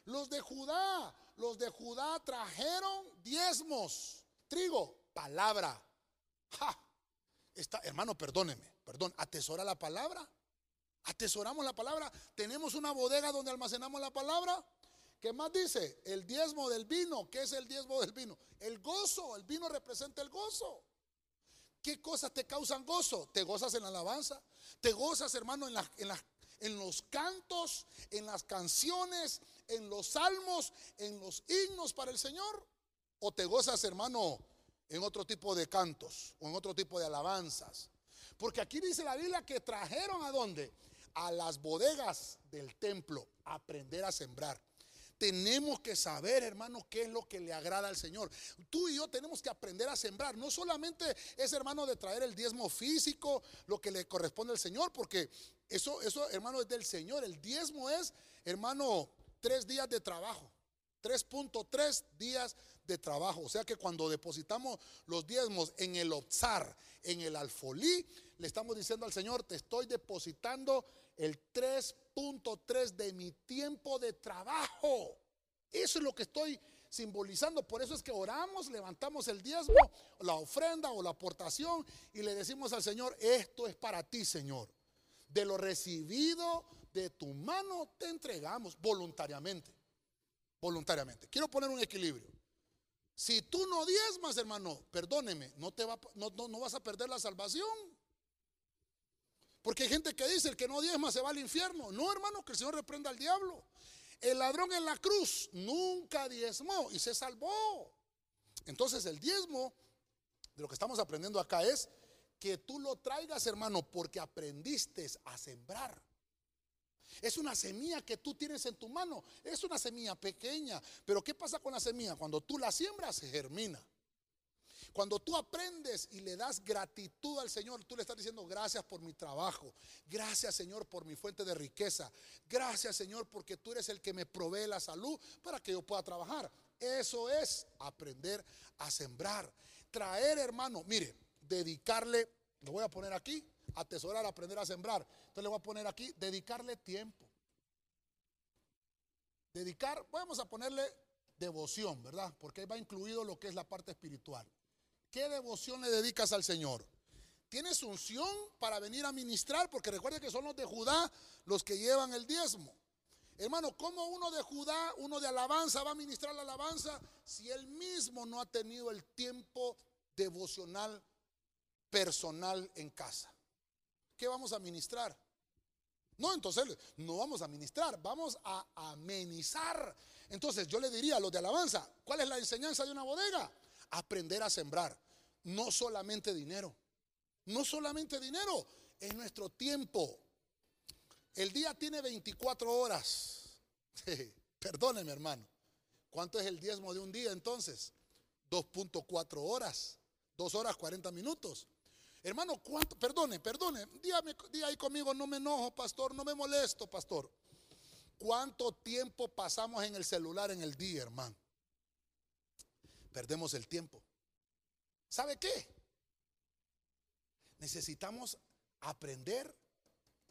Los de Judá, los de Judá trajeron diezmos, trigo, palabra. Ja. Está, hermano, perdóneme, perdón, atesora la palabra. Atesoramos la palabra. Tenemos una bodega donde almacenamos la palabra. ¿Qué más dice? El diezmo del vino. ¿Qué es el diezmo del vino? El gozo. El vino representa el gozo. ¿Qué cosas te causan gozo? Te gozas en la alabanza. Te gozas, hermano, en, los cantos, en las canciones, en los salmos, en los himnos para el Señor. O te gozas, hermano, en otro tipo de cantos o en otro tipo de alabanzas. Porque aquí dice la Biblia que trajeron a dónde? a las bodegas del templo aprender a sembrar. Tenemos que saber, hermano, qué es lo que le agrada al Señor. Tú y yo tenemos que aprender a sembrar. No solamente es, hermano, de traer el diezmo físico, lo que le corresponde al Señor, porque eso, eso, hermano, es del Señor. El diezmo es, hermano, tres días de trabajo. 3.3 días de trabajo. O sea que cuando depositamos los diezmos en el Otzar, en el alfolí, le estamos diciendo al Señor, te estoy depositando el 3.3 de mi tiempo de trabajo. Eso es lo que estoy simbolizando. Por eso es que oramos, levantamos el diezmo, la ofrenda o la aportación y le decimos al Señor, esto es para ti, Señor. De lo recibido de tu mano te entregamos voluntariamente. Voluntariamente. Quiero poner un equilibrio. Si tú no diezmas, hermano, perdóneme, no, te va, no, no vas a perder la salvación. Porque hay gente que dice, el que no diezma se va al infierno. No, hermano, que el Señor reprenda al diablo. El ladrón en la cruz nunca diezmó y se salvó. Entonces el diezmo, de lo que estamos aprendiendo acá es que tú lo traigas, hermano, porque aprendiste a sembrar. Es una semilla que tú tienes en tu mano. Es una semilla pequeña. Pero ¿qué pasa con la semilla? Cuando tú la siembras, germina. Cuando tú aprendes y le das gratitud al Señor, tú le estás diciendo gracias por mi trabajo, gracias Señor por mi fuente de riqueza, gracias Señor porque tú eres el que me provee la salud para que yo pueda trabajar. Eso es aprender a sembrar. Traer, hermano, mire, dedicarle, lo voy a poner aquí, atesorar, aprender a sembrar. Entonces le voy a poner aquí, dedicarle tiempo. Dedicar, vamos a ponerle devoción, ¿verdad? Porque ahí va incluido lo que es la parte espiritual. ¿Qué devoción le dedicas al Señor? ¿Tienes unción para venir a ministrar? Porque recuerde que son los de Judá los que llevan el diezmo. Hermano, ¿cómo uno de Judá, uno de alabanza va a ministrar la alabanza si él mismo no ha tenido el tiempo devocional personal en casa? ¿Qué vamos a ministrar? No, entonces no vamos a ministrar, vamos a amenizar. Entonces yo le diría a los de alabanza, ¿cuál es la enseñanza de una bodega? Aprender a sembrar no solamente dinero, no solamente dinero, es nuestro tiempo. El día tiene 24 horas. Perdóneme, hermano. ¿Cuánto es el diezmo de un día entonces? 2.4 horas. 2 horas 40 minutos. Hermano, ¿cuánto? Perdone, perdone. Dígame, diga ahí conmigo, no me enojo, pastor, no me molesto, pastor. ¿Cuánto tiempo pasamos en el celular en el día, hermano? Perdemos el tiempo. ¿Sabe qué? Necesitamos aprender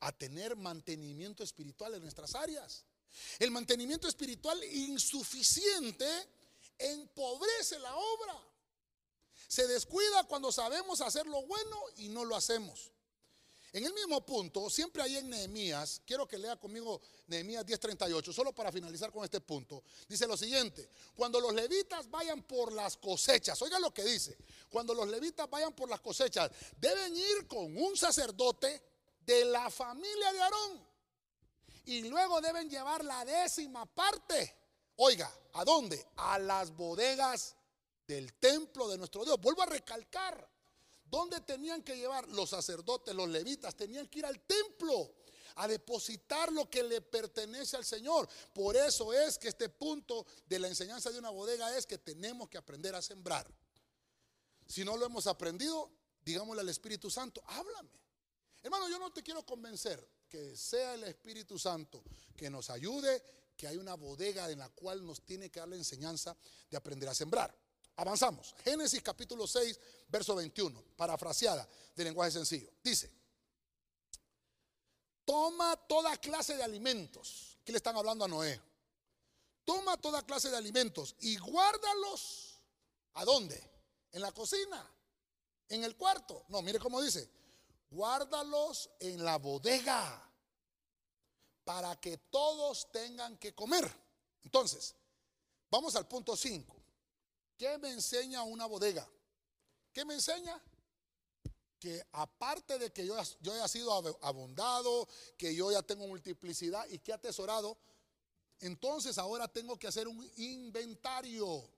a tener mantenimiento espiritual en nuestras áreas. El mantenimiento espiritual insuficiente empobrece la obra. Se descuida cuando sabemos hacer lo bueno y no lo hacemos. En el mismo punto, siempre hay en Nehemías, quiero que lea conmigo Nehemías 10:38, solo para finalizar con este punto. Dice lo siguiente, cuando los levitas vayan por las cosechas, oiga lo que dice, cuando los levitas vayan por las cosechas, deben ir con un sacerdote de la familia de Aarón y luego deben llevar la décima parte. Oiga, ¿a dónde? A las bodegas del templo de nuestro Dios. Vuelvo a recalcar, ¿Dónde tenían que llevar los sacerdotes, los levitas? Tenían que ir al templo a depositar lo que le pertenece al Señor. Por eso es que este punto de la enseñanza de una bodega es que tenemos que aprender a sembrar. Si no lo hemos aprendido, digámosle al Espíritu Santo, háblame. Hermano, yo no te quiero convencer que sea el Espíritu Santo que nos ayude, que hay una bodega en la cual nos tiene que dar la enseñanza de aprender a sembrar. Avanzamos. Génesis capítulo 6, verso 21, parafraseada de lenguaje sencillo. Dice, toma toda clase de alimentos. ¿Qué le están hablando a Noé? Toma toda clase de alimentos y guárdalos. ¿A dónde? En la cocina, en el cuarto. No, mire cómo dice. Guárdalos en la bodega para que todos tengan que comer. Entonces, vamos al punto 5. ¿Qué me enseña una bodega? ¿Qué me enseña? Que aparte de que yo, haya sido abundado, que yo ya tengo multiplicidad y que he atesorado, entonces ahora tengo que hacer un inventario.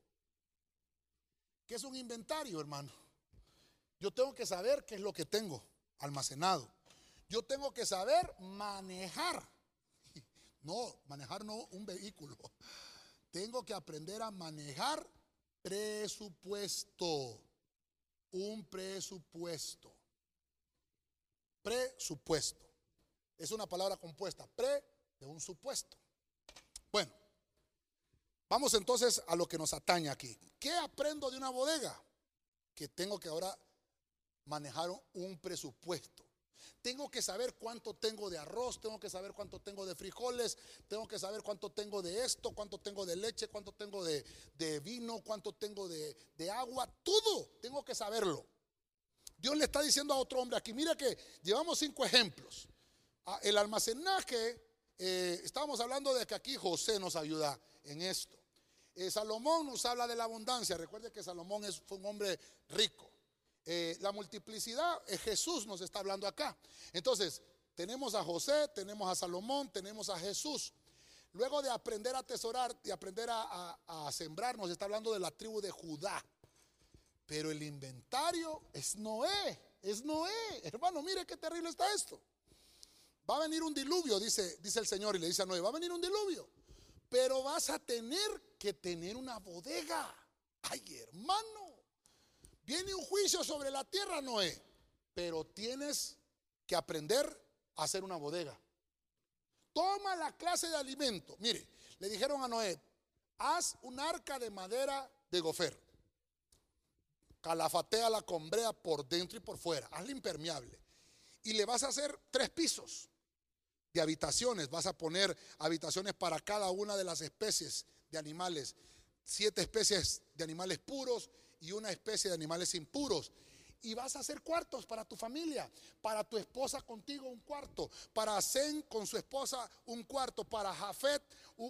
¿Qué es un inventario, hermano? Yo tengo que saber qué es lo que tengo almacenado. Yo tengo que saber manejar. No, manejar no un vehículo. Tengo que aprender a manejar presupuesto. Un presupuesto. Presupuesto. Es una palabra compuesta. Pre de un supuesto. Bueno, vamos entonces a lo que nos atañe aquí. ¿Qué aprendo de una bodega? Que tengo que ahora manejar un presupuesto. Tengo que saber cuánto tengo de arroz, tengo que saber cuánto tengo de frijoles, tengo que saber cuánto tengo de esto, cuánto tengo de leche, cuánto tengo de, vino, cuánto tengo de, agua, todo tengo que saberlo. Dios le está diciendo a otro hombre aquí, mira que llevamos cinco ejemplos. Ah, el almacenaje, eh, estábamos hablando de que aquí José nos ayuda en esto. Eh, Salomón nos habla de la abundancia. Recuerde que Salomón es, fue un hombre rico. Eh, la multiplicidad, eh, Jesús nos está hablando acá. Entonces, tenemos a José, tenemos a Salomón, tenemos a Jesús. Luego de aprender a atesorar y aprender a, a sembrar, nos está hablando de la tribu de Judá. Pero el inventario es Noé, es Noé. Hermano, mire qué terrible está esto. Va a venir un diluvio, dice, dice el Señor, y le dice a Noé, va a venir un diluvio. Pero vas a tener que tener una bodega. Ay, hermano. Viene un juicio sobre la tierra, Noé, pero tienes que aprender a hacer una bodega. Toma la clase de alimento. Mire, le dijeron a Noé, haz un arca de madera de gofer. Calafatea la combrea por dentro y por fuera. Hazla impermeable. Y le vas a hacer tres pisos de habitaciones. Vas a poner habitaciones para cada una de las especies de animales. Siete especies de animales puros y una especie de animales impuros. Y vas a hacer cuartos para tu familia, para tu esposa contigo un cuarto, para Zen con su esposa un cuarto, para Jafet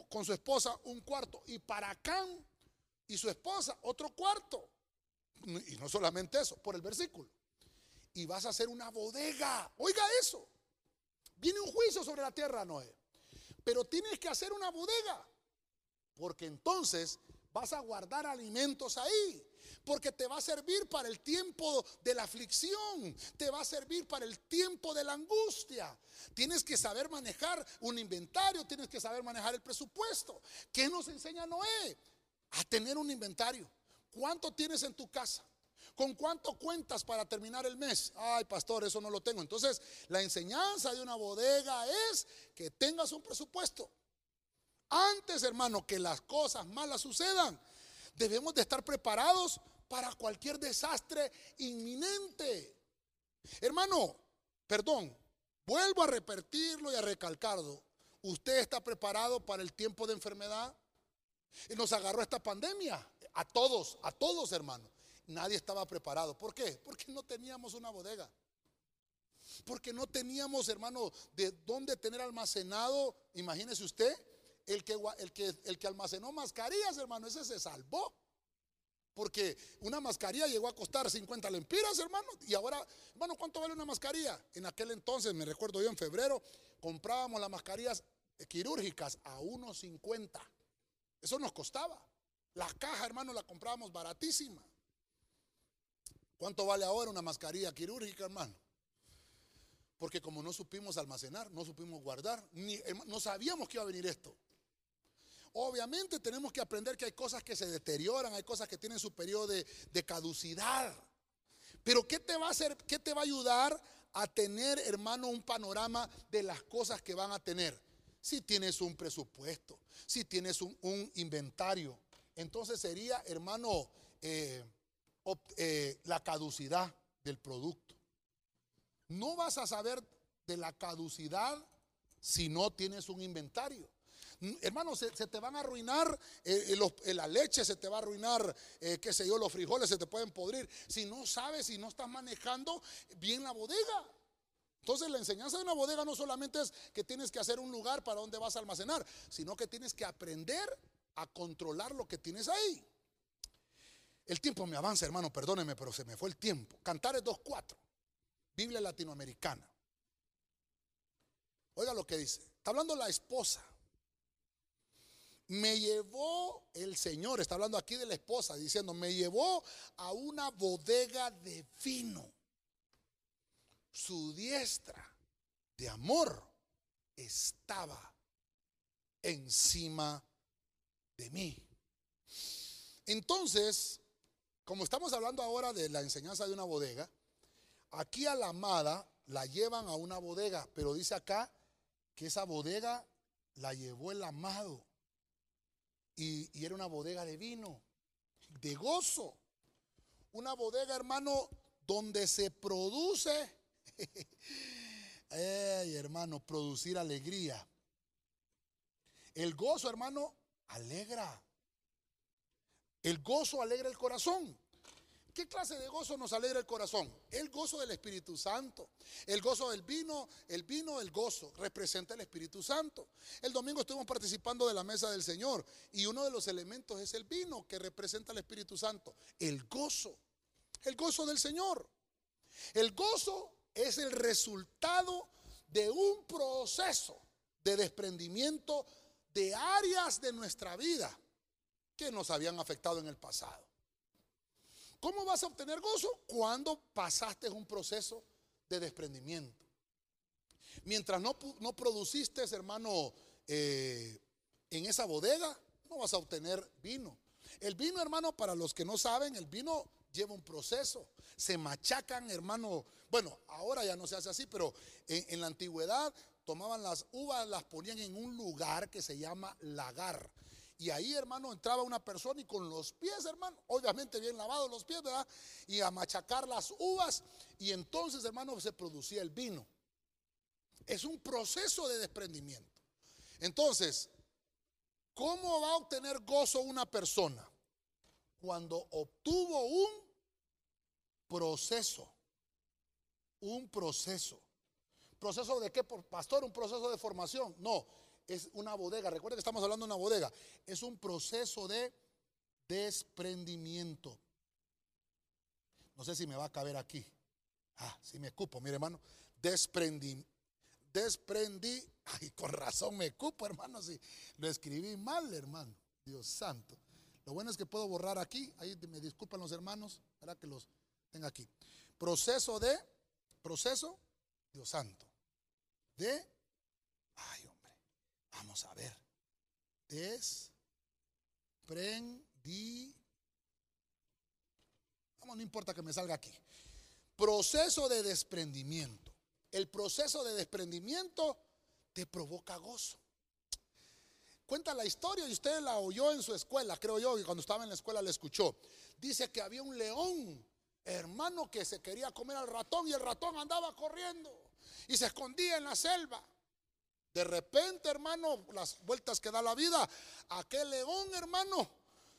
con su esposa un cuarto y para Cam y su esposa otro cuarto. Y no solamente eso, por el versículo. Y vas a hacer una bodega. Oiga eso. Viene un juicio sobre la tierra, Noé. Pero tienes que hacer una bodega. Porque entonces vas a guardar alimentos ahí porque te va a servir para el tiempo de la aflicción, te va a servir para el tiempo de la angustia. Tienes que saber manejar un inventario, tienes que saber manejar el presupuesto. ¿Qué nos enseña Noé? A tener un inventario. ¿Cuánto tienes en tu casa? ¿Con cuánto cuentas para terminar el mes? Ay, pastor, eso no lo tengo. Entonces, la enseñanza de una bodega es que tengas un presupuesto. Antes, hermano, que las cosas malas sucedan, debemos de estar preparados para cualquier desastre inminente. Hermano, perdón, vuelvo a repetirlo y a recalcarlo. ¿Usted está preparado para el tiempo de enfermedad? Y nos agarró esta pandemia. A todos, a todos, hermano. Nadie estaba preparado. ¿Por qué? Porque no teníamos una bodega. Porque no teníamos, hermano, de dónde tener almacenado. Imagínese usted, el que, el que, el que almacenó mascarillas, hermano, ese se salvó. Porque una mascarilla llegó a costar 50 lempiras, hermano. Y ahora, hermano, ¿cuánto vale una mascarilla? En aquel entonces, me recuerdo yo en febrero, comprábamos las mascarillas quirúrgicas a 1.50. Eso nos costaba. La caja, hermano, la comprábamos baratísima. ¿Cuánto vale ahora una mascarilla quirúrgica, hermano? Porque como no supimos almacenar, no supimos guardar, ni, no sabíamos que iba a venir esto. Obviamente tenemos que aprender que hay cosas que se deterioran, hay cosas que tienen su periodo de, caducidad. Pero ¿qué te va a hacer? ¿Qué te va a ayudar a tener, hermano, un panorama de las cosas que van a tener? Si tienes un presupuesto, si tienes un, inventario, entonces sería, hermano, eh, eh, la caducidad del producto. No vas a saber de la caducidad si no tienes un inventario. Mm, hermano, se, te van a arruinar eh, la leche, se te va a arruinar, qué sé yo, los frijoles se te pueden podrir. Si no sabes, si no estás manejando bien la bodega. Entonces la enseñanza de una bodega no solamente es que tienes que hacer un lugar para donde vas a almacenar, sino que tienes que aprender a controlar lo que tienes ahí. El tiempo me avanza, hermano, perdóneme, pero se me fue el tiempo. Cantares 2.4, Biblia latinoamericana. Oiga lo que dice. Está hablando la esposa. Me llevó el Señor, está hablando aquí de la esposa, diciendo, me llevó a una bodega de vino. Su diestra de amor estaba encima de mí. Entonces, como estamos hablando ahora de la enseñanza de una bodega, aquí a la amada la llevan a una bodega, pero dice acá que esa bodega la llevó el amado. Y, era una bodega de vino, de gozo. Una bodega, hermano, donde se produce, ay, hermano, producir alegría. El gozo, hermano, alegra. El gozo alegra el corazón. ¿Qué clase de gozo nos alegra el corazón? El gozo del Espíritu Santo. El gozo del vino, el vino, el gozo, representa el Espíritu Santo. El domingo estuvimos participando de la mesa del Señor y uno de los elementos es el vino que representa el Espíritu Santo. El gozo, el gozo del Señor. El gozo es el resultado de un proceso de desprendimiento de áreas de nuestra vida que nos habían afectado en el pasado. ¿Cómo vas a obtener gozo? Cuando pasaste un proceso de desprendimiento. Mientras no, no produciste, hermano, eh, en esa bodega, no vas a obtener vino. El vino, hermano, para los que no saben, el vino lleva un proceso. Se machacan, hermano. Bueno, ahora ya no se hace así, pero en, en la antigüedad tomaban las uvas, las ponían en un lugar que se llama lagar. Y ahí, hermano, entraba una persona y con los pies, hermano, obviamente bien lavados los pies, ¿verdad? Y a machacar las uvas. Y entonces, hermano, se producía el vino. Es un proceso de desprendimiento. Entonces, ¿cómo va a obtener gozo una persona? Cuando obtuvo un proceso. Un proceso. ¿Proceso de qué, pastor? Un proceso de formación. No, es una bodega. Recuerden que estamos hablando de una bodega. Es un proceso de desprendimiento. No sé si me va a caber aquí. Ah, si me cupo, mire hermano. Desprendí. Desprendí. Ay, con razón me cupo, hermano. Si lo escribí mal, hermano. Dios santo. Lo bueno es que puedo borrar aquí. Ahí me disculpan los hermanos. Para que los tenga aquí. Proceso de. Proceso. Dios santo. De. Ay, Vamos a ver. Desprendí. Vamos, no importa que me salga aquí. Proceso de desprendimiento. El proceso de desprendimiento te provoca gozo. Cuenta la historia y usted la oyó en su escuela, creo yo, y cuando estaba en la escuela la escuchó. Dice que había un león, hermano, que se quería comer al ratón y el ratón andaba corriendo y se escondía en la selva. De repente, hermano, las vueltas que da la vida, aquel león, hermano,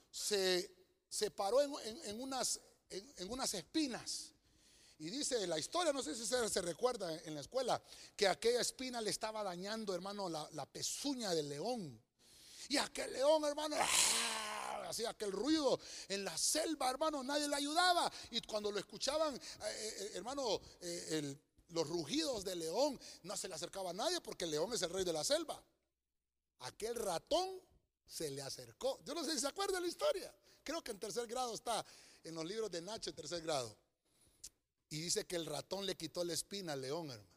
se, se paró en, unas, en, unas espinas. Y dice la historia, no sé si se, se, recuerda en la escuela, que aquella espina le estaba dañando, hermano, la, pezuña del león. Y aquel león, hermano, ¡ah! hacía aquel ruido en la selva, hermano, nadie le ayudaba. Y cuando lo escuchaban, eh, eh, hermano, eh, el, los rugidos del león, no se le acercaba a nadie porque el león es el rey de la selva. Aquel ratón se le acercó. Yo no sé si se acuerda de la historia. Creo que en tercer grado está en los libros de Nacho, en tercer grado. Y dice que el ratón le quitó la espina al león, hermano.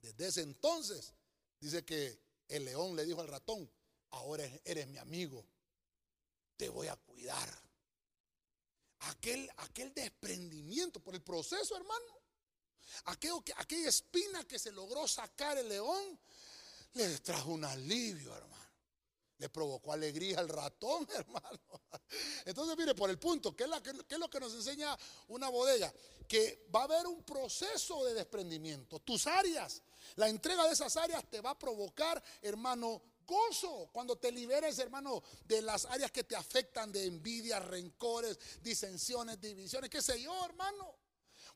Desde ese entonces, dice que el león le dijo al ratón, ahora eres mi amigo, te voy a cuidar. Aquel, aquel desprendimiento por el proceso, hermano, aquella espina que se logró sacar el león, le trajo un alivio, hermano. Le provocó alegría al ratón, hermano. Entonces, mire, por el punto, ¿qué es, ¿qué es, lo que nos enseña una bodega? Que va a haber un proceso de desprendimiento. Tus áreas, la entrega de esas áreas te va a provocar, hermano, gozo. Cuando te liberes, hermano, de las áreas que te afectan de envidia, rencores, disensiones, divisiones, qué sé yo, hermano.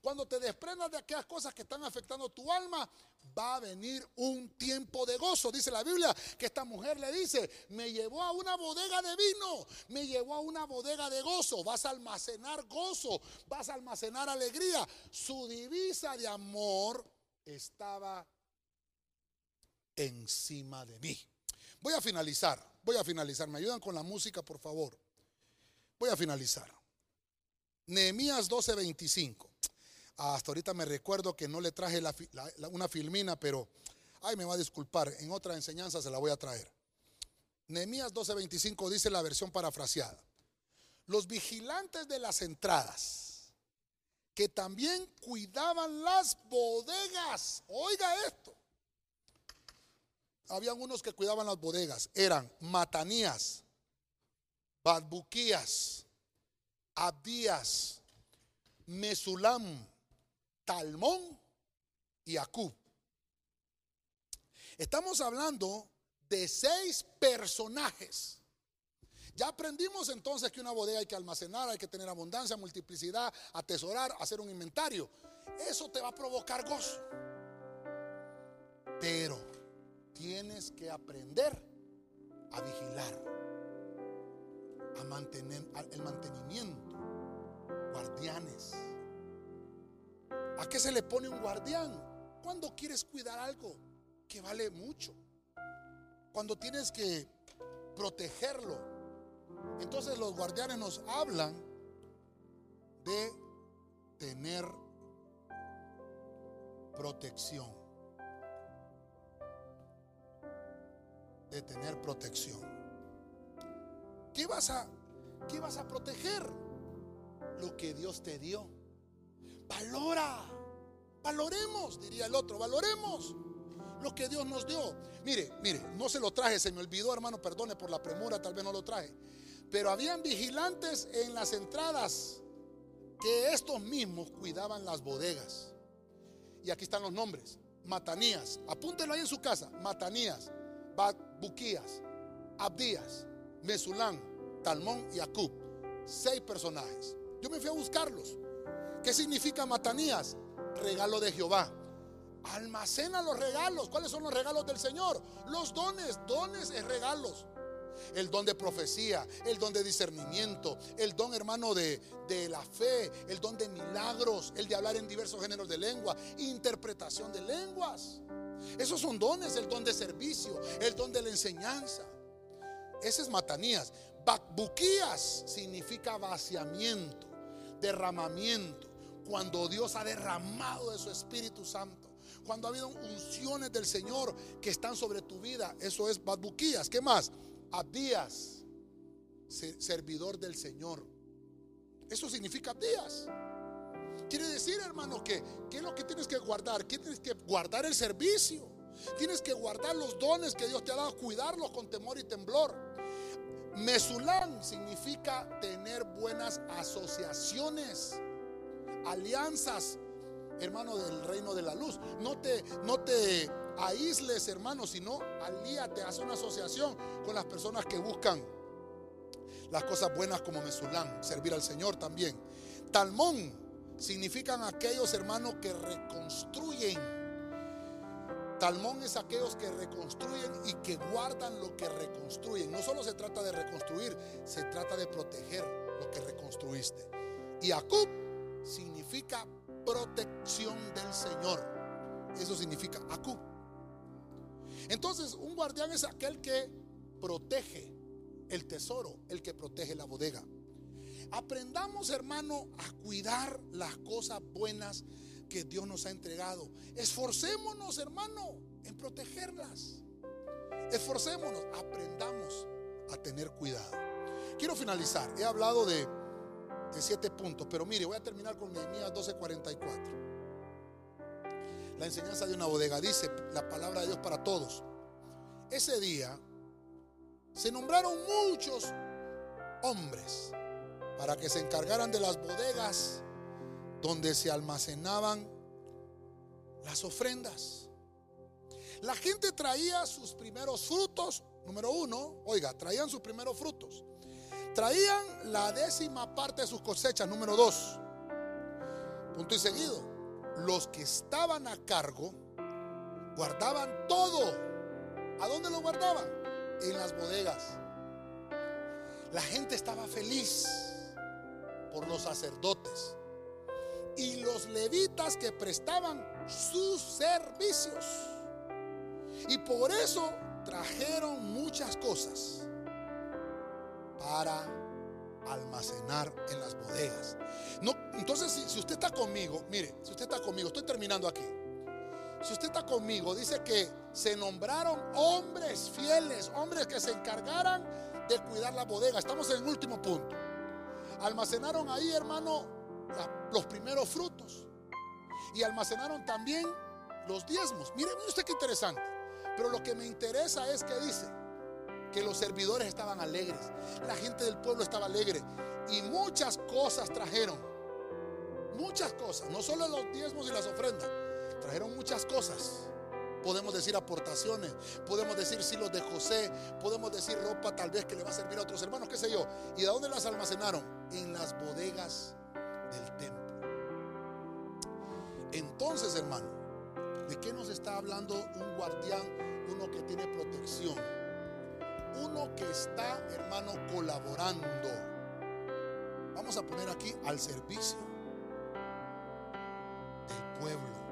Cuando te desprendas de aquellas cosas que están afectando tu alma, va a venir un tiempo de gozo. Dice la Biblia que esta mujer le dice, me llevó a una bodega de vino, me llevó a una bodega de gozo. Vas a almacenar gozo, vas a almacenar alegría. Su divisa de amor estaba encima de mí. Voy a finalizar, voy a finalizar. ¿Me ayudan con la música, por favor? Voy a finalizar. Nehemías 12:25. Hasta ahorita me recuerdo que no le traje una filmina, pero, ay, me va a disculpar, en otra enseñanza se la voy a traer. Nehemías 12:25 dice la versión parafraseada. Los vigilantes de las entradas, que también cuidaban las bodegas, oiga esto. Habían unos que cuidaban las bodegas, eran Matanías, Badbuquías, Abdías, Mesulam, Talmón y Acub. Estamos hablando de seis personajes. Ya aprendimos entonces que una bodega hay que almacenar, hay que tener abundancia, multiplicidad, atesorar, hacer un inventario. Eso te va a provocar gozo. Pero tienes que aprender a vigilar, a mantener el mantenimiento, guardianes. ¿A qué se le pone un guardián? Cuando quieres cuidar algo que vale mucho. Cuando tienes que protegerlo. Entonces los guardianes nos hablan de tener protección. De tener protección. ¿Qué vas a qué vas a proteger? Lo que Dios te dio. Valora. Valoremos, diría el otro, valoremos lo que Dios nos dio. Mire, mire, no se lo traje, se me olvidó, hermano, perdone por la premura, tal vez no lo traje. Pero habían vigilantes en las entradas que estos mismos cuidaban las bodegas. Y aquí están los nombres. Matanías, apúntelo ahí en su casa. Matanías, Buquías, Abdías, Mesulán, Talmón y Acub. Seis personajes. Yo me fui a buscarlos. ¿Qué significa Matanías? Regalo de Jehová. Almacena los regalos. ¿Cuáles son los regalos del Señor? Los dones. Dones es regalos. El don de profecía, el don de discernimiento, el don hermano de, de, la fe, el don de milagros, el de hablar en diversos géneros de lengua, interpretación de lenguas. Esos son dones, el don de servicio, el don de la enseñanza. Ese es Matanías. Bakbuquías significa vaciamiento, derramamiento cuando Dios ha derramado de su Espíritu Santo. Cuando ha habido unciones del Señor que están sobre tu vida. Eso es Badbuquías. ¿Qué más? Abdías, servidor del Señor. Eso significa Abdías. Quiere decir, hermano, que ¿qué es lo que tienes que guardar? ¿Qué tienes que guardar el servicio? Tienes que guardar los dones que Dios te ha dado, cuidarlos con temor y temblor. Mesulán significa tener buenas asociaciones alianzas, hermano, del reino de la luz. No te, no te aísles, hermano, sino alíate, haz una asociación con las personas que buscan las cosas buenas como Mesulán, servir al Señor también. Talmón significan aquellos hermanos que reconstruyen. Talmón es aquellos que reconstruyen y que guardan lo que reconstruyen. No solo se trata de reconstruir, se trata de proteger lo que reconstruiste. Y Acub significa protección del Señor. Eso significa Acu. Entonces, un guardián es aquel que protege el tesoro, el que protege la bodega. Aprendamos, hermano, a cuidar las cosas buenas que Dios nos ha entregado. Esforcémonos, hermano, en protegerlas. Esforcémonos, aprendamos a tener cuidado. Quiero finalizar. He hablado de de siete puntos. Pero mire, voy a terminar con Nehemías 12:44. La enseñanza de una bodega dice la palabra de Dios para todos. Ese día se nombraron muchos hombres para que se encargaran de las bodegas donde se almacenaban las ofrendas. La gente traía sus primeros frutos, número uno, oiga, traían sus primeros frutos. Traían la décima parte de sus cosechas, número dos. Punto y seguido. Los que estaban a cargo guardaban todo. ¿A dónde lo guardaban? En las bodegas. La gente estaba feliz por los sacerdotes y los levitas que prestaban sus servicios. Y por eso trajeron muchas cosas para almacenar en las bodegas. No, entonces, si, usted está conmigo, mire, si usted está conmigo, estoy terminando aquí. Si usted está conmigo, dice que se nombraron hombres fieles, hombres que se encargaran de cuidar la bodega. Estamos en el último punto. Almacenaron ahí, hermano, los primeros frutos. Y almacenaron también los diezmos. Mire, mire usted qué interesante. Pero lo que me interesa es que dice que los servidores estaban alegres. La gente del pueblo estaba alegre. Y muchas cosas trajeron. Muchas cosas. No solo los diezmos y las ofrendas. Trajeron muchas cosas. Podemos decir aportaciones, podemos decir silos de José, podemos decir ropa tal vez que le va a servir a otros hermanos, qué sé yo. ¿Y de dónde las almacenaron? En las bodegas del templo. Entonces, hermano, ¿de qué nos está hablando un guardián? Uno que tiene protección. Uno que está, hermano, colaborando. Vamos a poner aquí al servicio del pueblo.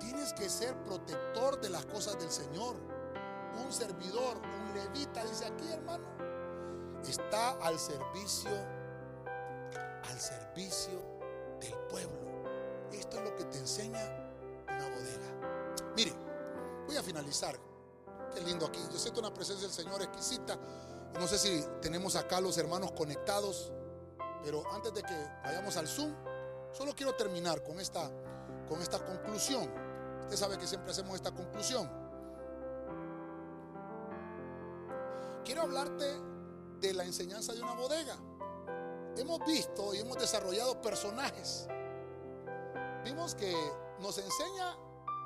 Tienes que ser protector de las cosas del Señor. Un servidor, un levita, dice aquí, hermano, está al servicio, al servicio del pueblo. Esto es lo que te enseña una bodega. Mire, voy a finalizar. Qué lindo aquí. Yo siento una presencia del Señor exquisita. No sé si tenemos acá los hermanos conectados, pero antes de que vayamos al Zoom, solo quiero terminar con esta, con esta conclusión. Usted sabe que siempre hacemos esta conclusión. Quiero hablarte de la enseñanza de una bodega. Hemos visto y hemos desarrollado personajes. Vimos que nos enseña,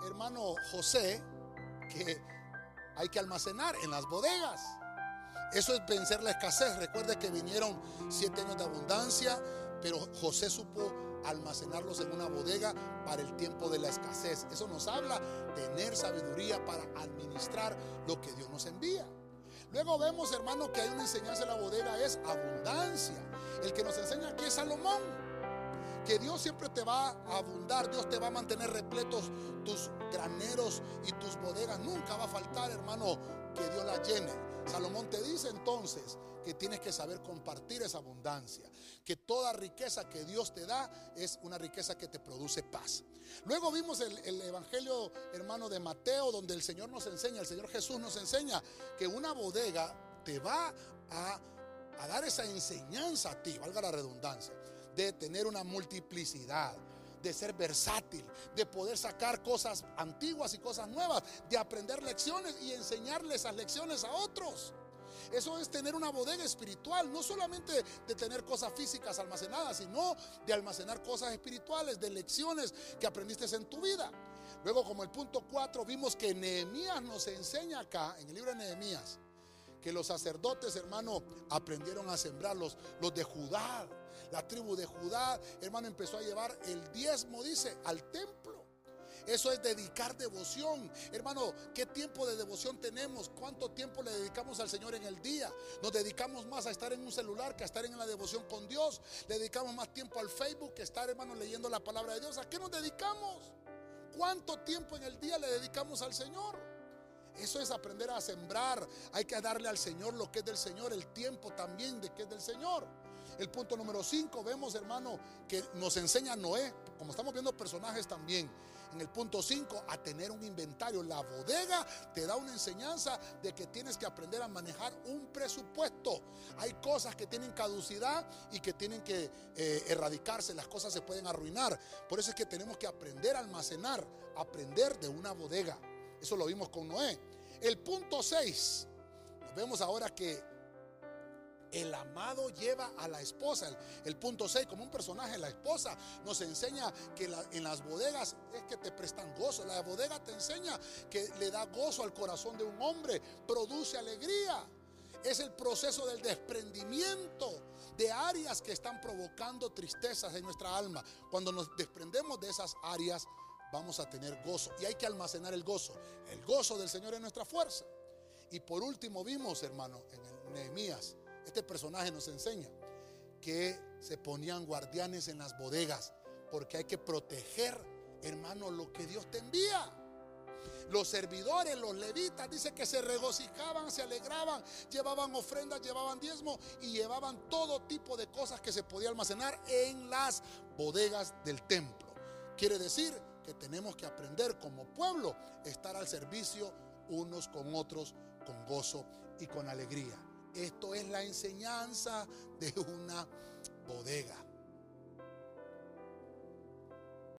hermano José, que hay que almacenar en las bodegas. Eso es vencer la escasez. Recuerde que vinieron siete años de abundancia, pero José supo almacenarlos en una bodega para el tiempo de la escasez. Eso nos habla tener sabiduría para administrar lo que Dios nos envía. Luego vemos, hermano, que hay una enseñanza en la bodega, es abundancia. El que nos enseña aquí es Salomón. Que Dios siempre te va a abundar, Dios te va a mantener repletos tus graneros y tus bodegas. Nunca va a faltar, hermano, que Dios la llene. Salomón te dice entonces que tienes que saber compartir esa abundancia, que toda riqueza que Dios te da es una riqueza que te produce paz. Luego vimos el, el, Evangelio, hermano, de Mateo, donde el Señor nos enseña, el Señor Jesús nos enseña que una bodega te va a, a dar esa enseñanza a ti, valga la redundancia, de tener una multiplicidad de ser versátil, de poder sacar cosas antiguas y cosas nuevas, de aprender lecciones y enseñarle esas lecciones a otros. Eso es tener una bodega espiritual, no solamente de tener cosas físicas almacenadas, sino de almacenar cosas espirituales, de lecciones que aprendiste en tu vida. Luego, como el punto 4, vimos que Nehemías nos enseña acá, en el libro de Nehemías, que los sacerdotes, hermano, aprendieron a sembrar los, los de Judá. La tribu de Judá, hermano, empezó a llevar el diezmo, dice, al templo. Eso es dedicar devoción. Hermano, ¿qué tiempo de devoción tenemos? ¿Cuánto tiempo le dedicamos al Señor en el día? Nos dedicamos más a estar en un celular que a estar en la devoción con Dios. Le dedicamos más tiempo al Facebook que estar, hermano, leyendo la palabra de Dios. ¿A qué nos dedicamos? ¿Cuánto tiempo en el día le dedicamos al Señor? Eso es aprender a sembrar. Hay que darle al Señor lo que es del Señor, el tiempo también de que es del Señor. El punto número 5, vemos hermano que nos enseña Noé, como estamos viendo personajes también. En el punto 5, a tener un inventario. La bodega te da una enseñanza de que tienes que aprender a manejar un presupuesto. Hay cosas que tienen caducidad y que tienen que eh, erradicarse. Las cosas se pueden arruinar. Por eso es que tenemos que aprender a almacenar, aprender de una bodega. Eso lo vimos con Noé. El punto 6. Nos vemos ahora que el amado lleva a la esposa. El, punto 6, como un personaje, la esposa nos enseña que en las bodegas es que te prestan gozo. La bodega te enseña que le da gozo al corazón de un hombre, produce alegría. Es el proceso del desprendimiento de áreas que están provocando tristezas en nuestra alma. Cuando nos desprendemos de esas áreas, vamos a tener gozo. Y hay que almacenar el gozo. El gozo del Señor es nuestra fuerza. Y por último vimos, hermano, en Nehemías, este personaje nos enseña que se ponían guardianes en las bodegas, porque hay que proteger, hermano, lo que Dios te envía. Los servidores, los levitas, dice que se regocijaban, se alegraban, llevaban ofrendas, llevaban diezmo y llevaban todo tipo de cosas que se podía almacenar en las bodegas del templo. Quiere decir que tenemos que aprender como pueblo estar al servicio unos con otros con gozo y con alegría. Esto es la enseñanza de una bodega.